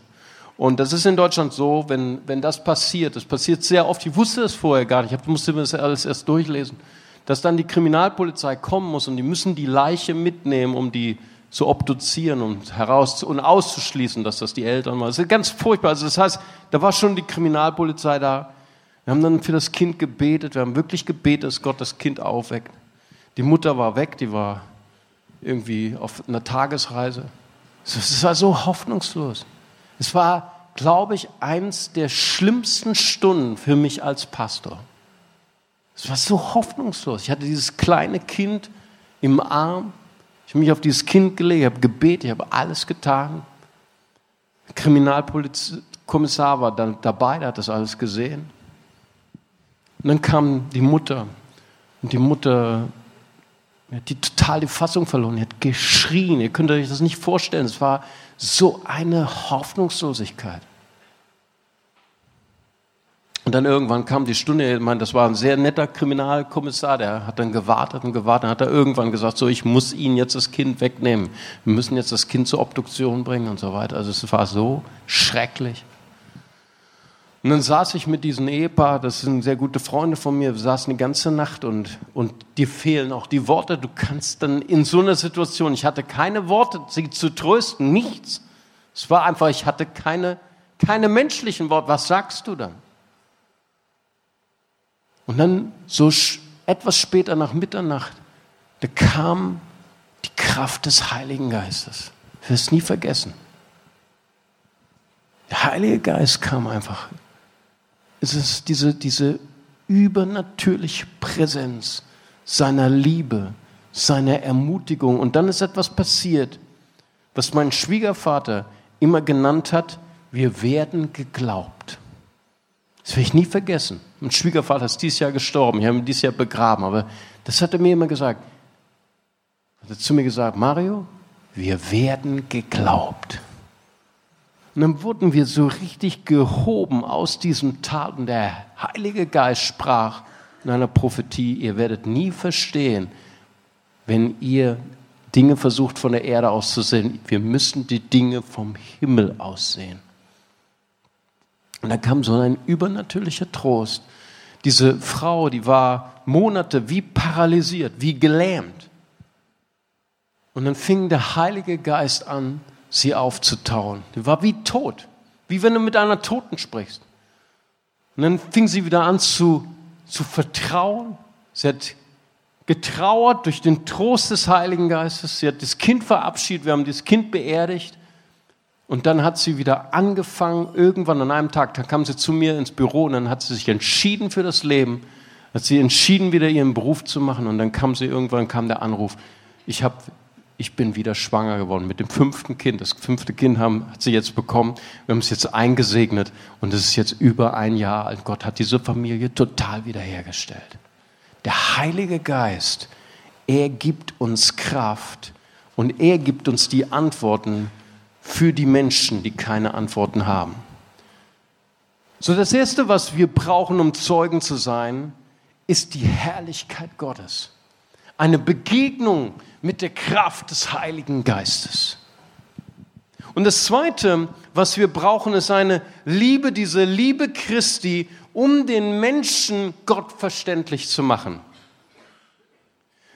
Und das ist in Deutschland so, wenn, wenn das passiert, das passiert sehr oft, ich wusste das vorher gar nicht, ich musste mir das alles erst durchlesen, dass dann die Kriminalpolizei kommen muss und die müssen die Leiche mitnehmen, um die zu obduzieren und heraus und auszuschließen, dass das die Eltern waren. Das ist ganz furchtbar. Also das heißt, da war schon die Kriminalpolizei da. Wir haben dann für das Kind gebetet. Wir haben wirklich gebetet, dass Gott das Kind aufweckt. Die Mutter war weg, die war irgendwie auf einer Tagesreise. Es war so hoffnungslos. Es war, glaube ich, eins der schlimmsten Stunden für mich als Pastor. Es war so hoffnungslos. Ich hatte dieses kleine Kind im Arm ich habe mich auf dieses Kind gelegt, ich habe gebetet, ich habe alles getan. Der Kriminalkommissar war dann dabei, der hat das alles gesehen. Und dann kam die Mutter. Und die Mutter hat die total die Fassung verloren. Die hat geschrien. Ihr könnt euch das nicht vorstellen. Es war so eine Hoffnungslosigkeit. Und dann irgendwann kam die Stunde, ich meine, das war ein sehr netter Kriminalkommissar, der hat dann gewartet und gewartet, dann hat er irgendwann gesagt, so, ich muss Ihnen jetzt das Kind wegnehmen. Wir müssen jetzt das Kind zur Obduktion bringen und so weiter. Also es war so schrecklich. Und dann saß ich mit diesem Ehepaar, das sind sehr gute Freunde von mir, wir saßen die ganze Nacht und, und dir fehlen auch die Worte. Du kannst dann in so einer Situation, ich hatte keine Worte, sie zu trösten, nichts. Es war einfach, ich hatte keine, keine menschlichen Worte. Was sagst du dann? Und dann so etwas später nach Mitternacht, da kam die Kraft des Heiligen Geistes. Ich werde es nie vergessen. Der Heilige Geist kam einfach. Es ist diese, diese übernatürliche Präsenz seiner Liebe, seiner Ermutigung. Und dann ist etwas passiert, was mein Schwiegervater immer genannt hat, wir werden geglaubt. Das werde ich nie vergessen. Mein Schwiegervater ist dieses Jahr gestorben. Ich habe ihn dieses Jahr begraben. Aber das hat er mir immer gesagt. Er hat zu mir gesagt, Mario, wir werden geglaubt. Und dann wurden wir so richtig gehoben aus diesem Tal. Und der Heilige Geist sprach in einer Prophetie, ihr werdet nie verstehen, wenn ihr Dinge versucht von der Erde aus zu sehen. Wir müssen die Dinge vom Himmel aussehen. Und da kam so ein übernatürlicher Trost. Diese Frau, die war Monate wie paralysiert, wie gelähmt. Und dann fing der Heilige Geist an, sie aufzutauen. Die war wie tot, wie wenn du mit einer Toten sprichst. Und dann fing sie wieder an zu, zu vertrauen. Sie hat getrauert durch den Trost des Heiligen Geistes. Sie hat das Kind verabschiedet, wir haben das Kind beerdigt. Und dann hat sie wieder angefangen, irgendwann an einem Tag, da kam sie zu mir ins Büro und dann hat sie sich entschieden für das Leben, hat sie entschieden, wieder ihren Beruf zu machen und dann kam sie irgendwann, kam der Anruf, ich, hab, ich bin wieder schwanger geworden mit dem fünften Kind. Das fünfte Kind haben, hat sie jetzt bekommen, wir haben es jetzt eingesegnet und es ist jetzt über ein Jahr alt. Gott hat diese Familie total wiederhergestellt. Der Heilige Geist, er gibt uns Kraft und er gibt uns die Antworten, für die Menschen, die keine Antworten haben. So das Erste, was wir brauchen, um Zeugen zu sein, ist die Herrlichkeit Gottes. Eine Begegnung mit der Kraft des Heiligen Geistes. Und das Zweite, was wir brauchen, ist eine Liebe, diese Liebe Christi, um den Menschen Gott verständlich zu machen.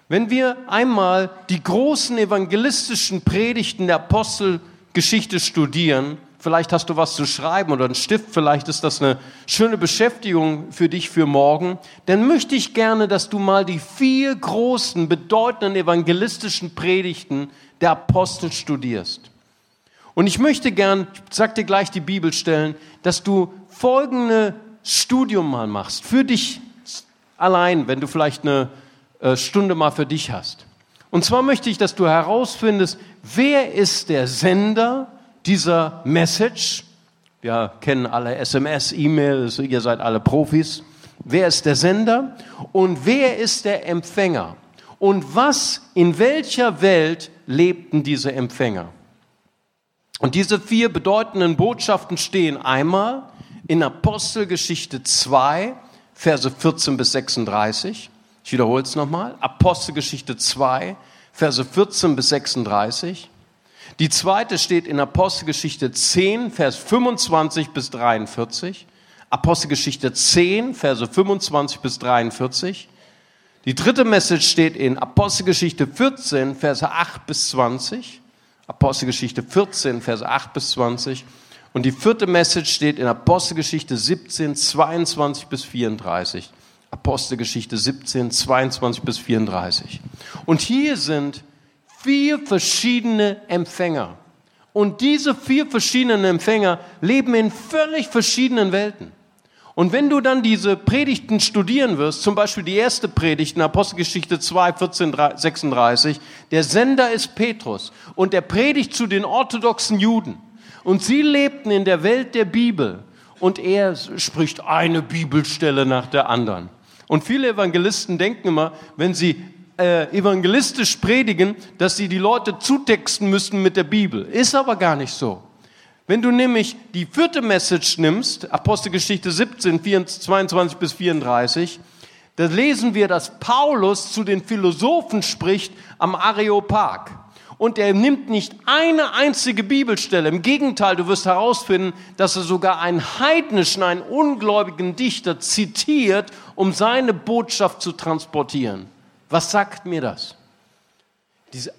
Wenn wir einmal die großen evangelistischen Predigten der Apostel Geschichte studieren. Vielleicht hast du was zu schreiben oder einen Stift. Vielleicht ist das eine schöne Beschäftigung für dich für morgen. Dann möchte ich gerne, dass du mal die vier großen, bedeutenden evangelistischen Predigten der Apostel studierst. Und ich möchte gern, ich sag dir gleich die Bibelstellen, dass du folgende Studium mal machst, für dich allein, wenn du vielleicht eine äh, Stunde mal für dich hast. Und zwar möchte ich, dass du herausfindest, wer ist der Sender dieser Message? Wir kennen alle SMS, E-Mail, ihr seid alle Profis. Wer ist der Sender und wer ist der Empfänger? Und was, in welcher Welt lebten diese Empfänger? Und diese vier bedeutenden Botschaften stehen einmal in Apostelgeschichte 2, Verse 14 bis 36. Ich wiederhole es nochmal. Apostelgeschichte 2, Verse 14 bis 36. Die zweite steht in Apostelgeschichte 10, Vers 25 bis 43. Apostelgeschichte 10, Verse 25 bis 43. Die dritte Message steht in Apostelgeschichte 14, Verse 8 bis 20. Apostelgeschichte 14, Verse 8 bis 20. Und die vierte Message steht in Apostelgeschichte 17, 22 bis 34. Apostelgeschichte 17, 22 bis 34. Und hier sind vier verschiedene Empfänger. Und diese vier verschiedenen Empfänger leben in völlig verschiedenen Welten. Und wenn du dann diese Predigten studieren wirst, zum Beispiel die erste Predigt in Apostelgeschichte 2, 14, 36, der Sender ist Petrus und er predigt zu den orthodoxen Juden. Und sie lebten in der Welt der Bibel und er spricht eine Bibelstelle nach der anderen. Und viele Evangelisten denken immer, wenn sie äh, evangelistisch predigen, dass sie die Leute zutexten müssten mit der Bibel. Ist aber gar nicht so. Wenn du nämlich die vierte Message nimmst, Apostelgeschichte 17, 22 bis 34, da lesen wir, dass Paulus zu den Philosophen spricht am Areopag. Und er nimmt nicht eine einzige Bibelstelle. Im Gegenteil, du wirst herausfinden, dass er sogar einen heidnischen, einen ungläubigen Dichter zitiert, um seine Botschaft zu transportieren. Was sagt mir das? Diese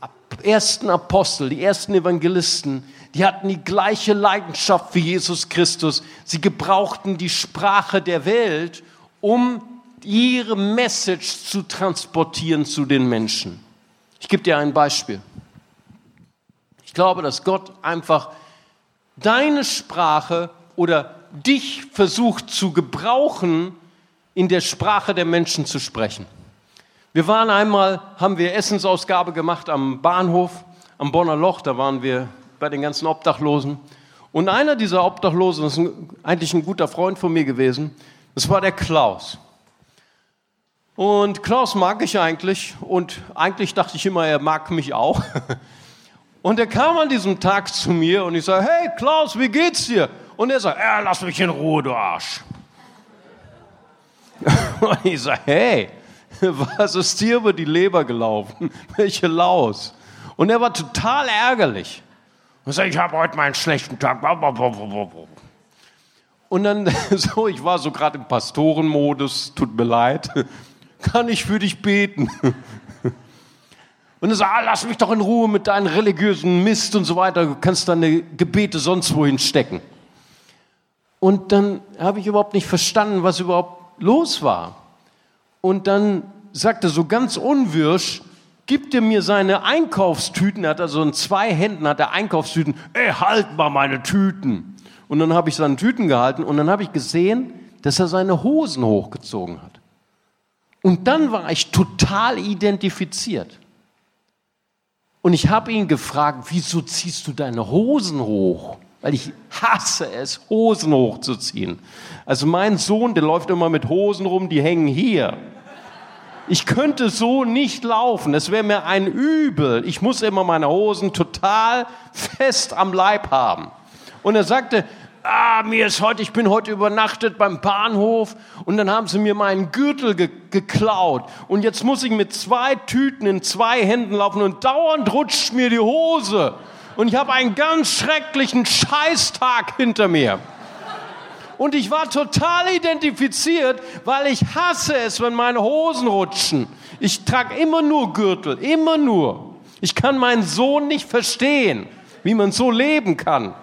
ersten Apostel, die ersten Evangelisten, die hatten die gleiche Leidenschaft für Jesus Christus. Sie gebrauchten die Sprache der Welt, um ihre Message zu transportieren zu den Menschen. Ich gebe dir ein Beispiel. Ich glaube, dass Gott einfach deine Sprache oder dich versucht zu gebrauchen, in der Sprache der Menschen zu sprechen. Wir waren einmal, haben wir Essensausgabe gemacht am Bahnhof, am Bonner Loch, da waren wir bei den ganzen Obdachlosen. Und einer dieser Obdachlosen ist ein, eigentlich ein guter Freund von mir gewesen. Das war der Klaus. Und Klaus mag ich eigentlich und eigentlich dachte ich immer, er mag mich auch. Und er kam an diesem Tag zu mir und ich sage, hey Klaus, wie geht's dir? Und er sagt, ja, lass mich in Ruhe, du Arsch. Und ich sage, hey, was ist dir über die Leber gelaufen? Welche Laus? Und er war total ärgerlich. Und sagt, ich habe heute mal einen schlechten Tag. Und dann so, ich war so gerade im Pastorenmodus, tut mir leid, kann ich für dich beten? Und er sagt, ah, lass mich doch in Ruhe mit deinen religiösen Mist und so weiter, du kannst deine Gebete sonst wohin stecken. Und dann habe ich überhaupt nicht verstanden, was überhaupt los war. Und dann sagte so ganz unwirsch, gibt er mir seine Einkaufstüten, er hat also in zwei Händen hat er Einkaufstüten, ey, halt mal meine Tüten. Und dann habe ich seine Tüten gehalten und dann habe ich gesehen, dass er seine Hosen hochgezogen hat. Und dann war ich total identifiziert. Und ich habe ihn gefragt, wieso ziehst du deine Hosen hoch? Weil ich hasse es, Hosen hochzuziehen. Also mein Sohn, der läuft immer mit Hosen rum, die hängen hier. Ich könnte so nicht laufen. Es wäre mir ein Übel. Ich muss immer meine Hosen total fest am Leib haben. Und er sagte, ah, mir ist heute, ich bin heute übernachtet beim Bahnhof und dann haben sie mir meinen Gürtel ge geklaut und jetzt muss ich mit zwei Tüten in zwei Händen laufen und dauernd rutscht mir die Hose und ich habe einen ganz schrecklichen Scheißtag hinter mir. Und ich war total identifiziert, weil ich hasse es, wenn meine Hosen rutschen. Ich trage immer nur Gürtel, immer nur. Ich kann meinen Sohn nicht verstehen, wie man so leben kann.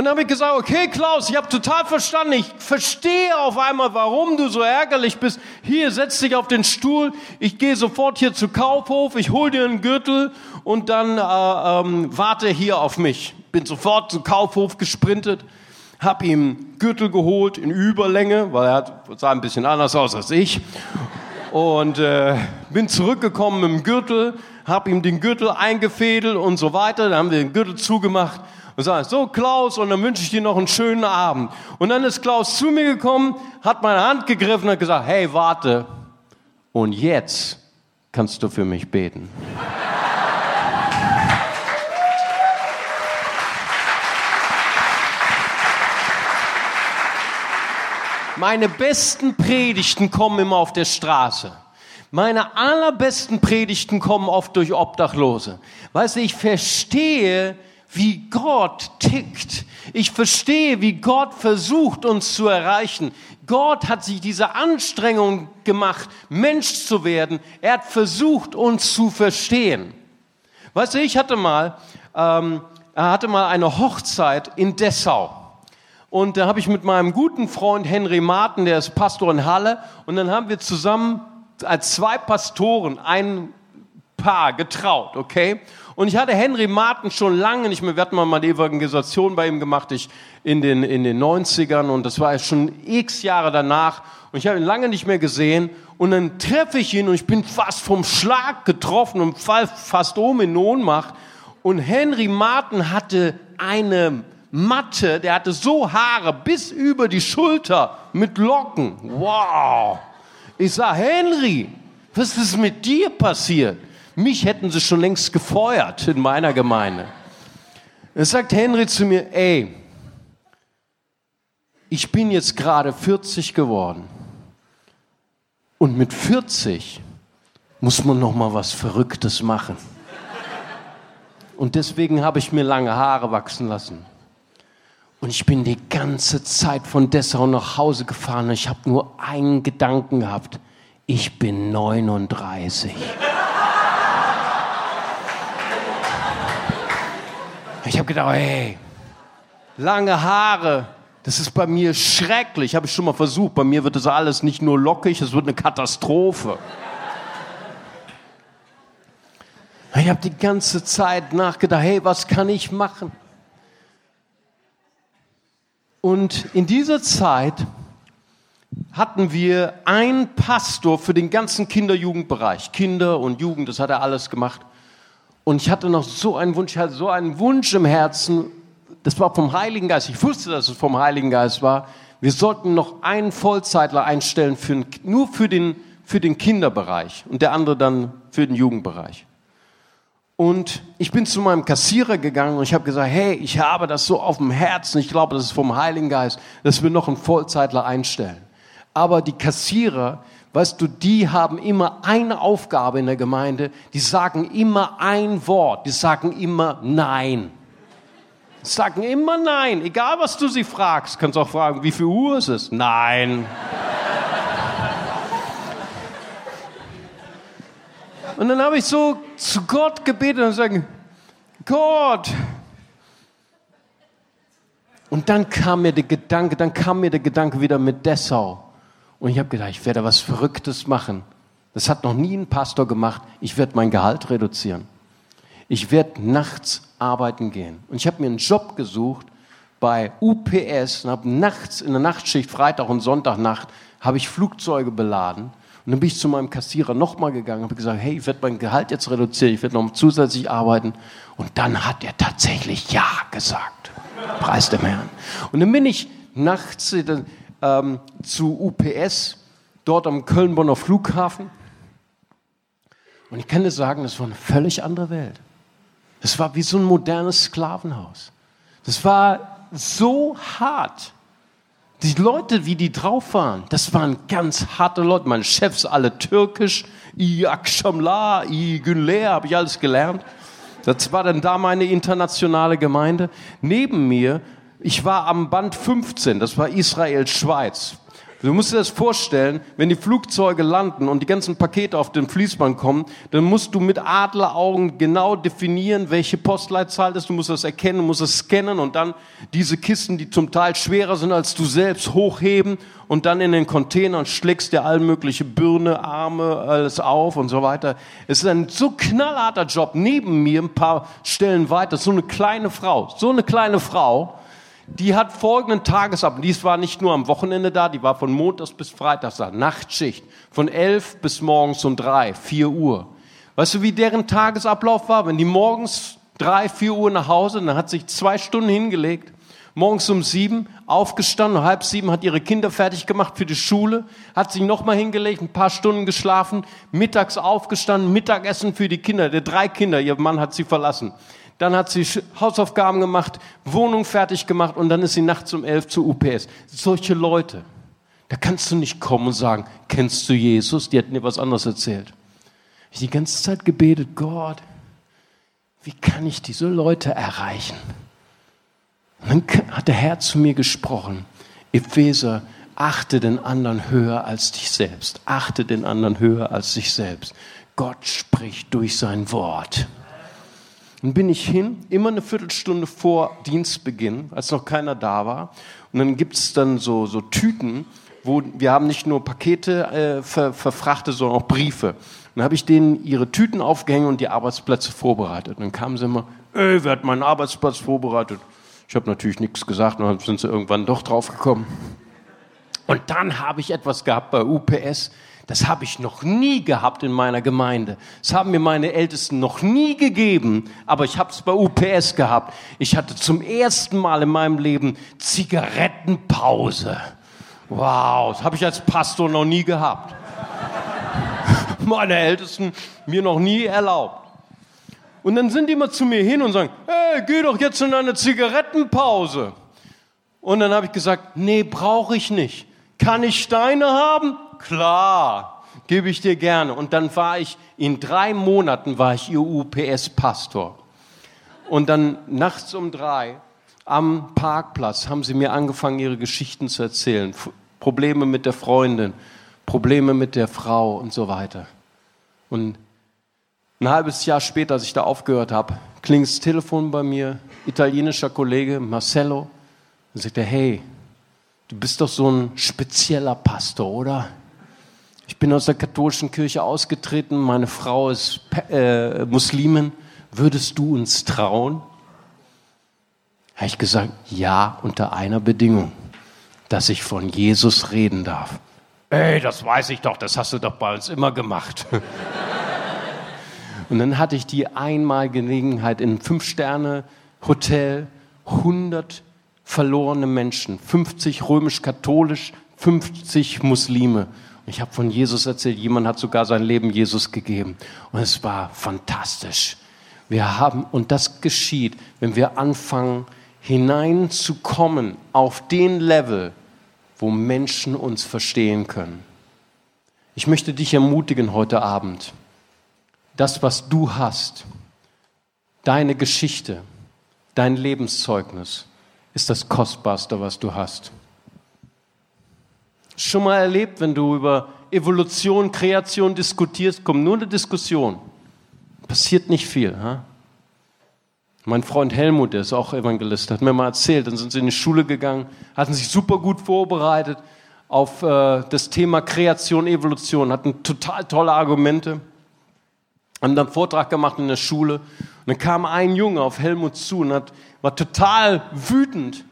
Und dann habe ich gesagt, okay Klaus, ich habe total verstanden, ich verstehe auf einmal, warum du so ärgerlich bist. Hier, setz dich auf den Stuhl, ich gehe sofort hier zu Kaufhof, ich hol dir einen Gürtel und dann äh, ähm, warte hier auf mich. Bin sofort zu Kaufhof gesprintet, hab ihm Gürtel geholt in Überlänge, weil er sah ein bisschen anders aus als ich. Und äh, bin zurückgekommen mit dem Gürtel, hab ihm den Gürtel eingefädelt und so weiter. Dann haben wir den Gürtel zugemacht und sagen, so Klaus, und dann wünsche ich dir noch einen schönen Abend. Und dann ist Klaus zu mir gekommen, hat meine Hand gegriffen und hat gesagt, hey, warte, und jetzt kannst du für mich beten. Meine besten Predigten kommen immer auf der Straße. Meine allerbesten Predigten kommen oft durch Obdachlose. Weißt du, ich verstehe, wie Gott tickt. Ich verstehe, wie Gott versucht, uns zu erreichen. Gott hat sich diese Anstrengung gemacht, Mensch zu werden. Er hat versucht, uns zu verstehen. Weißt du, ich hatte mal, ähm, hatte mal eine Hochzeit in Dessau. Und da habe ich mit meinem guten Freund Henry Martin, der ist Pastor in Halle, und dann haben wir zusammen als zwei Pastoren ein Paar getraut, okay? Und ich hatte Henry Martin schon lange nicht mehr, wir hatten mal eine Evangelisation bei ihm gemacht, ich in den, in den 90ern und das war schon x Jahre danach. Und ich habe ihn lange nicht mehr gesehen. Und dann treffe ich ihn und ich bin fast vom Schlag getroffen und fall fast um in Ohnmacht. Und Henry Martin hatte eine Matte, der hatte so Haare bis über die Schulter mit Locken. Wow! Ich sag, Henry, was ist mit dir passiert? Mich hätten sie schon längst gefeuert in meiner Gemeinde. Da sagt Henry zu mir, ey, ich bin jetzt gerade 40 geworden. Und mit 40 muss man noch mal was Verrücktes machen. Und deswegen habe ich mir lange Haare wachsen lassen. Und ich bin die ganze Zeit von Dessau nach Hause gefahren und ich habe nur einen Gedanken gehabt. Ich bin 39. Ich habe gedacht, hey, lange Haare, das ist bei mir schrecklich. Habe ich schon mal versucht. Bei mir wird das alles nicht nur lockig, es wird eine Katastrophe. Ich habe die ganze Zeit nachgedacht, hey, was kann ich machen? Und in dieser Zeit hatten wir einen Pastor für den ganzen Kinder-Jugendbereich. Kinder und Jugend, das hat er alles gemacht. Und ich hatte noch so einen Wunsch, ich hatte so einen Wunsch im Herzen, das war vom Heiligen Geist, ich wusste, dass es vom Heiligen Geist war, wir sollten noch einen Vollzeitler einstellen, für, nur für den, für den Kinderbereich und der andere dann für den Jugendbereich. Und ich bin zu meinem Kassierer gegangen und ich habe gesagt, hey, ich habe das so auf dem Herzen, ich glaube, das ist vom Heiligen Geist, dass wir noch einen Vollzeitler einstellen. Aber die Kassierer, Weißt du, die haben immer eine Aufgabe in der Gemeinde, die sagen immer ein Wort, die sagen immer Nein. Sagen immer Nein, egal was du sie fragst. Kannst auch fragen, wie viel Uhr ist es? Nein. Und dann habe ich so zu Gott gebetet und gesagt, Gott. Und dann kam mir der Gedanke, dann kam mir der Gedanke wieder mit Dessau. Und ich habe gedacht, ich werde was Verrücktes machen. Das hat noch nie ein Pastor gemacht. Ich werde mein Gehalt reduzieren. Ich werde nachts arbeiten gehen. Und ich habe mir einen Job gesucht bei UPS und habe nachts in der Nachtschicht, Freitag und Sonntagnacht, habe ich Flugzeuge beladen. Und dann bin ich zu meinem Kassierer nochmal gegangen und habe gesagt, hey, ich werde mein Gehalt jetzt reduzieren, ich werde noch zusätzlich arbeiten. Und dann hat er tatsächlich Ja gesagt. Preis dem Herrn. Und dann bin ich nachts, ähm, zu UPS, dort am Köln-Bonner Flughafen. Und ich kann dir sagen, das war eine völlig andere Welt. Das war wie so ein modernes Sklavenhaus. Das war so hart. Die Leute, wie die drauf waren, das waren ganz harte Leute. Meine Chefs alle türkisch. I Akshamla, I Günler, habe ich alles gelernt. Das war dann da meine internationale Gemeinde. Neben mir ich war am Band 15, das war Israel-Schweiz. Du musst dir das vorstellen, wenn die Flugzeuge landen und die ganzen Pakete auf den Fließband kommen, dann musst du mit Adleraugen genau definieren, welche Postleitzahl das ist. Du musst das erkennen, du musst es scannen und dann diese Kisten, die zum Teil schwerer sind als du selbst, hochheben und dann in den Container und schlägst dir all mögliche Birne, Arme, alles auf und so weiter. Es ist ein so knallharter Job. Neben mir ein paar Stellen weiter, so eine kleine Frau, so eine kleine Frau, die hat folgenden Tagesablauf. Die war nicht nur am Wochenende da, die war von Montags bis Freitags da. Nachtschicht. Von elf bis morgens um drei, vier Uhr. Weißt du, wie deren Tagesablauf war? Wenn die morgens drei, vier Uhr nach Hause, dann hat sich zwei Stunden hingelegt. Morgens um sieben aufgestanden, halb sieben hat ihre Kinder fertig gemacht für die Schule, hat sich nochmal hingelegt, ein paar Stunden geschlafen, mittags aufgestanden, Mittagessen für die Kinder, der drei Kinder, ihr Mann hat sie verlassen dann hat sie Hausaufgaben gemacht, Wohnung fertig gemacht und dann ist sie nachts um elf zu UPS. Solche Leute, da kannst du nicht kommen und sagen, kennst du Jesus? Die hätten dir was anderes erzählt. Ich die ganze Zeit gebetet, Gott, wie kann ich diese Leute erreichen? Und dann hat der Herr zu mir gesprochen, Epheser, achte den anderen höher als dich selbst. Achte den anderen höher als dich selbst. Gott spricht durch sein Wort. Dann bin ich hin, immer eine Viertelstunde vor Dienstbeginn, als noch keiner da war. Und dann gibt es dann so, so Tüten, wo wir haben nicht nur Pakete äh, ver, verfrachtet, sondern auch Briefe. Dann habe ich denen ihre Tüten aufgehängt und die Arbeitsplätze vorbereitet. Und dann kamen sie immer, ey, wer hat meinen Arbeitsplatz vorbereitet? Ich habe natürlich nichts gesagt und dann sind sie irgendwann doch drauf gekommen. Und dann habe ich etwas gehabt bei UPS, das habe ich noch nie gehabt in meiner Gemeinde. Das haben mir meine Ältesten noch nie gegeben, aber ich habe es bei UPS gehabt. Ich hatte zum ersten Mal in meinem Leben Zigarettenpause. Wow, das habe ich als Pastor noch nie gehabt. meine Ältesten mir noch nie erlaubt. Und dann sind die immer zu mir hin und sagen, hey, geh doch jetzt in eine Zigarettenpause. Und dann habe ich gesagt, nee, brauche ich nicht. Kann ich Steine haben? Klar, gebe ich dir gerne. Und dann war ich, in drei Monaten war ich ihr UPS-Pastor. Und dann nachts um drei am Parkplatz haben sie mir angefangen, ihre Geschichten zu erzählen. Probleme mit der Freundin, Probleme mit der Frau und so weiter. Und ein halbes Jahr später, als ich da aufgehört habe, klingt das Telefon bei mir, italienischer Kollege Marcello, und sagt er, hey, du bist doch so ein spezieller Pastor, oder? Ich bin aus der katholischen Kirche ausgetreten, meine Frau ist äh, Muslimin. Würdest du uns trauen? Habe ich gesagt, ja, unter einer Bedingung, dass ich von Jesus reden darf. Ey, das weiß ich doch, das hast du doch bei uns immer gemacht. Und dann hatte ich die einmal Gelegenheit in einem Fünf-Sterne-Hotel, 100 verlorene Menschen, 50 römisch-katholisch, 50 Muslime. Ich habe von Jesus erzählt, jemand hat sogar sein Leben Jesus gegeben. Und es war fantastisch. Wir haben, und das geschieht, wenn wir anfangen, hineinzukommen auf den Level, wo Menschen uns verstehen können. Ich möchte dich ermutigen heute Abend, das, was du hast, deine Geschichte, dein Lebenszeugnis, ist das Kostbarste, was du hast schon mal erlebt, wenn du über Evolution, Kreation diskutierst, kommt nur eine Diskussion. Passiert nicht viel. Ha? Mein Freund Helmut, der ist auch Evangelist, hat mir mal erzählt, dann sind sie in die Schule gegangen, hatten sich super gut vorbereitet auf äh, das Thema Kreation, Evolution, hatten total tolle Argumente, haben dann einen Vortrag gemacht in der Schule und dann kam ein Junge auf Helmut zu und hat, war total wütend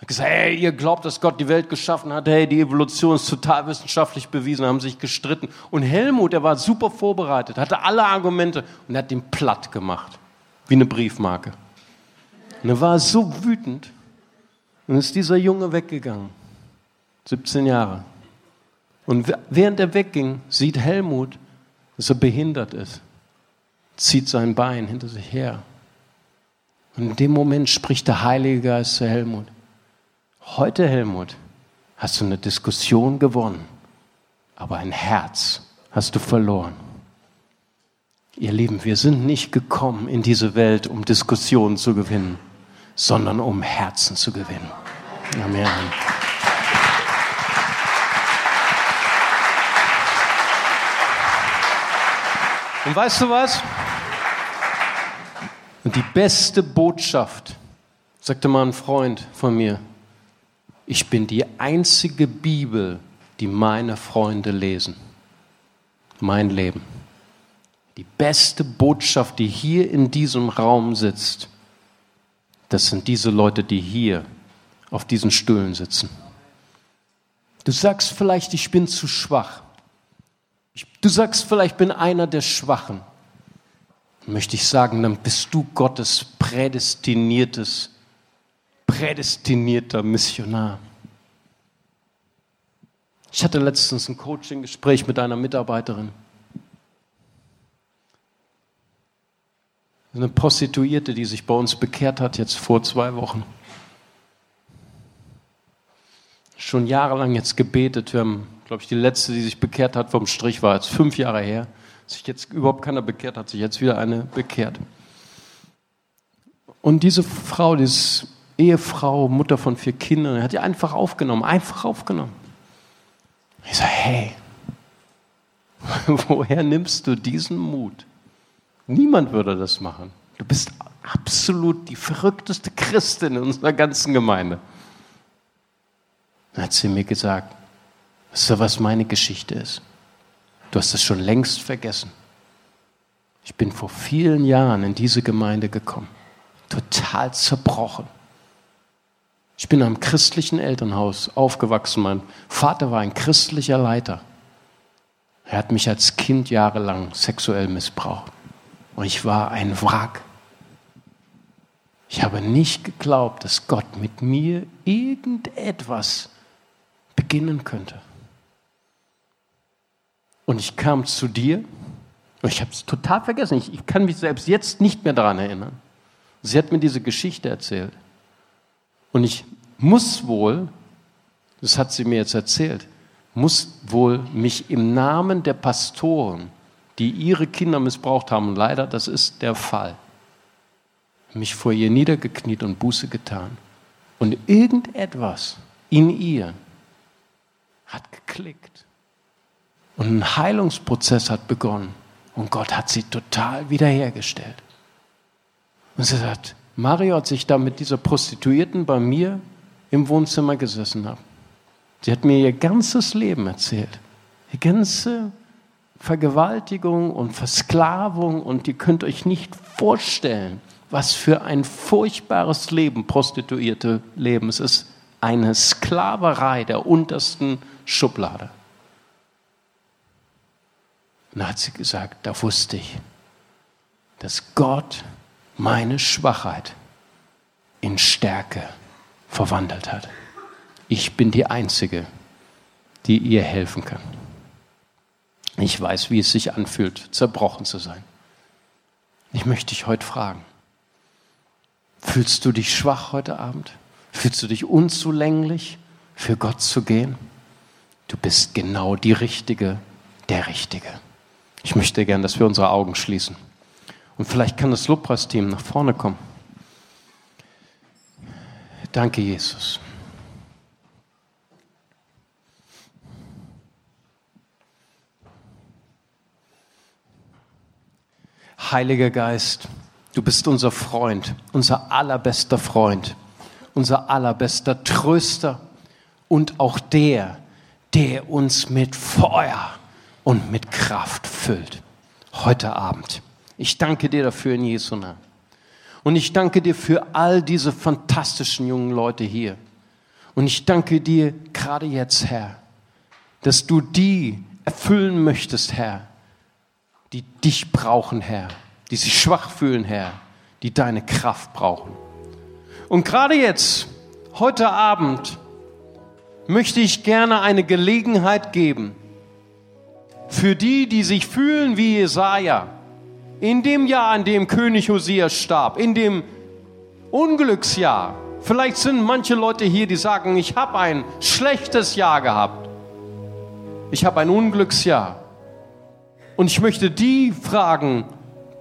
hat gesagt, hey, ihr glaubt, dass Gott die Welt geschaffen hat, hey, die Evolution ist total wissenschaftlich bewiesen, haben sich gestritten. Und Helmut, der war super vorbereitet, hatte alle Argumente und hat ihn platt gemacht, wie eine Briefmarke. Und er war so wütend und ist dieser Junge weggegangen, 17 Jahre. Und während er wegging, sieht Helmut, dass er behindert ist, zieht sein Bein hinter sich her. Und in dem Moment spricht der Heilige Geist zu Helmut. Heute, Helmut, hast du eine Diskussion gewonnen, aber ein Herz hast du verloren. Ihr Lieben, wir sind nicht gekommen in diese Welt, um Diskussionen zu gewinnen, sondern um Herzen zu gewinnen. Amen. Und weißt du was? Und die beste Botschaft, sagte mal ein Freund von mir, ich bin die einzige Bibel, die meine Freunde lesen. Mein Leben. Die beste Botschaft, die hier in diesem Raum sitzt, das sind diese Leute, die hier auf diesen Stühlen sitzen. Du sagst vielleicht, ich bin zu schwach. Du sagst vielleicht, ich bin einer der Schwachen. Möchte ich sagen, dann bist du Gottes prädestiniertes, prädestinierter Missionar. Ich hatte letztens ein Coaching-Gespräch mit einer Mitarbeiterin. Eine Prostituierte, die sich bei uns bekehrt hat, jetzt vor zwei Wochen. Schon jahrelang jetzt gebetet. Wir haben, glaube ich, die letzte, die sich bekehrt hat, vom Strich war jetzt fünf Jahre her. Sich jetzt überhaupt keiner bekehrt, hat sich jetzt wieder eine bekehrt. Und diese Frau, diese Ehefrau, Mutter von vier Kindern, hat die einfach aufgenommen, einfach aufgenommen. Ich sage, hey, woher nimmst du diesen Mut? Niemand würde das machen. Du bist absolut die verrückteste Christin in unserer ganzen Gemeinde. Dann hat sie mir gesagt, weißt du, was meine Geschichte ist? Du hast es schon längst vergessen. Ich bin vor vielen Jahren in diese Gemeinde gekommen, total zerbrochen. Ich bin in einem christlichen Elternhaus aufgewachsen. Mein Vater war ein christlicher Leiter. Er hat mich als Kind jahrelang sexuell missbraucht. Und ich war ein Wrack. Ich habe nicht geglaubt, dass Gott mit mir irgendetwas beginnen könnte. Und ich kam zu dir und ich habe es total vergessen. Ich, ich kann mich selbst jetzt nicht mehr daran erinnern. Sie hat mir diese Geschichte erzählt. Und ich muss wohl, das hat sie mir jetzt erzählt, muss wohl mich im Namen der Pastoren, die ihre Kinder missbraucht haben, und leider, das ist der Fall, mich vor ihr niedergekniet und Buße getan. Und irgendetwas in ihr hat geklickt. Und ein Heilungsprozess hat begonnen. Und Gott hat sie total wiederhergestellt. Und sie sagt, Mario hat sich da mit dieser Prostituierten bei mir im Wohnzimmer gesessen habe. Sie hat mir ihr ganzes Leben erzählt. Die ganze Vergewaltigung und Versklavung und ihr könnt euch nicht vorstellen, was für ein furchtbares Leben Prostituierte leben. Es ist eine Sklaverei der untersten Schublade. Und da hat sie gesagt, da wusste ich, dass Gott meine Schwachheit in Stärke verwandelt hat. Ich bin die Einzige, die ihr helfen kann. Ich weiß, wie es sich anfühlt, zerbrochen zu sein. Ich möchte dich heute fragen, fühlst du dich schwach heute Abend? Fühlst du dich unzulänglich, für Gott zu gehen? Du bist genau die Richtige, der Richtige. Ich möchte gern, dass wir unsere Augen schließen. Und vielleicht kann das Lobpreisteam nach vorne kommen. Danke, Jesus. Heiliger Geist, du bist unser Freund, unser allerbester Freund, unser allerbester Tröster und auch der, der uns mit Feuer und mit Kraft füllt. Heute Abend. Ich danke dir dafür in Jesu Namen. Und ich danke dir für all diese fantastischen jungen Leute hier. Und ich danke dir gerade jetzt, Herr, dass du die erfüllen möchtest, Herr, die dich brauchen, Herr, die sich schwach fühlen, Herr, die deine Kraft brauchen. Und gerade jetzt, heute Abend, möchte ich gerne eine Gelegenheit geben für die, die sich fühlen wie Jesaja, in dem Jahr, an dem König Hosea starb, in dem Unglücksjahr. Vielleicht sind manche Leute hier, die sagen, ich habe ein schlechtes Jahr gehabt. Ich habe ein Unglücksjahr. Und ich möchte die fragen,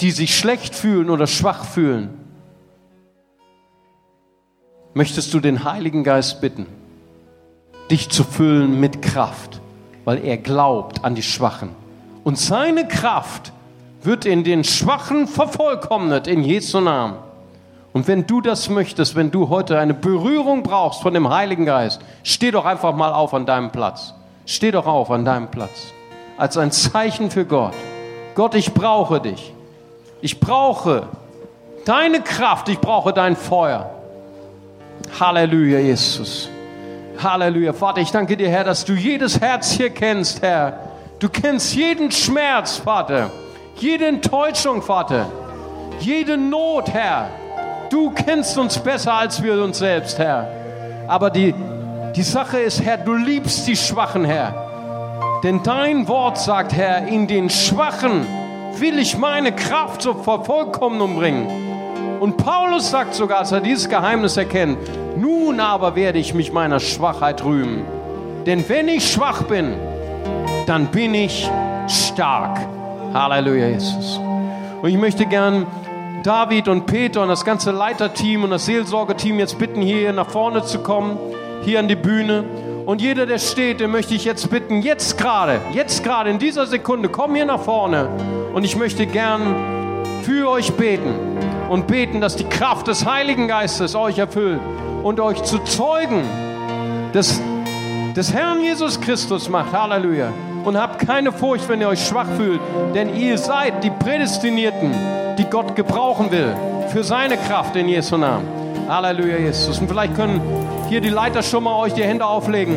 die sich schlecht fühlen oder schwach fühlen. Möchtest du den Heiligen Geist bitten, dich zu füllen mit Kraft, weil er glaubt an die Schwachen. Und seine Kraft wird in den Schwachen vervollkommnet, in Jesu Namen. Und wenn du das möchtest, wenn du heute eine Berührung brauchst von dem Heiligen Geist, steh doch einfach mal auf an deinem Platz. Steh doch auf an deinem Platz. Als ein Zeichen für Gott. Gott, ich brauche dich. Ich brauche deine Kraft, ich brauche dein Feuer. Halleluja, Jesus. Halleluja. Vater, ich danke dir, Herr, dass du jedes Herz hier kennst, Herr. Du kennst jeden Schmerz, Vater. Jede Enttäuschung, Vater. Jede Not, Herr. Du kennst uns besser als wir uns selbst, Herr. Aber die, die Sache ist, Herr, du liebst die Schwachen, Herr. Denn dein Wort sagt, Herr, in den Schwachen will ich meine Kraft zur Vervollkommnung bringen. Und Paulus sagt sogar, als er dieses Geheimnis erkennt, nun aber werde ich mich meiner Schwachheit rühmen. Denn wenn ich schwach bin, dann bin ich stark. Halleluja, Jesus. Und ich möchte gern David und Peter und das ganze Leiterteam und das Seelsorgeteam jetzt bitten, hier nach vorne zu kommen, hier an die Bühne. Und jeder, der steht, den möchte ich jetzt bitten, jetzt gerade, jetzt gerade in dieser Sekunde, komm hier nach vorne. Und ich möchte gern für euch beten und beten, dass die Kraft des Heiligen Geistes euch erfüllt und euch zu Zeugen des, des Herrn Jesus Christus macht. Halleluja. Und habt keine Furcht, wenn ihr euch schwach fühlt, denn ihr seid die Prädestinierten, die Gott gebrauchen will für seine Kraft in Jesu Namen. Halleluja, Jesus. Und vielleicht können hier die Leiter schon mal euch die Hände auflegen.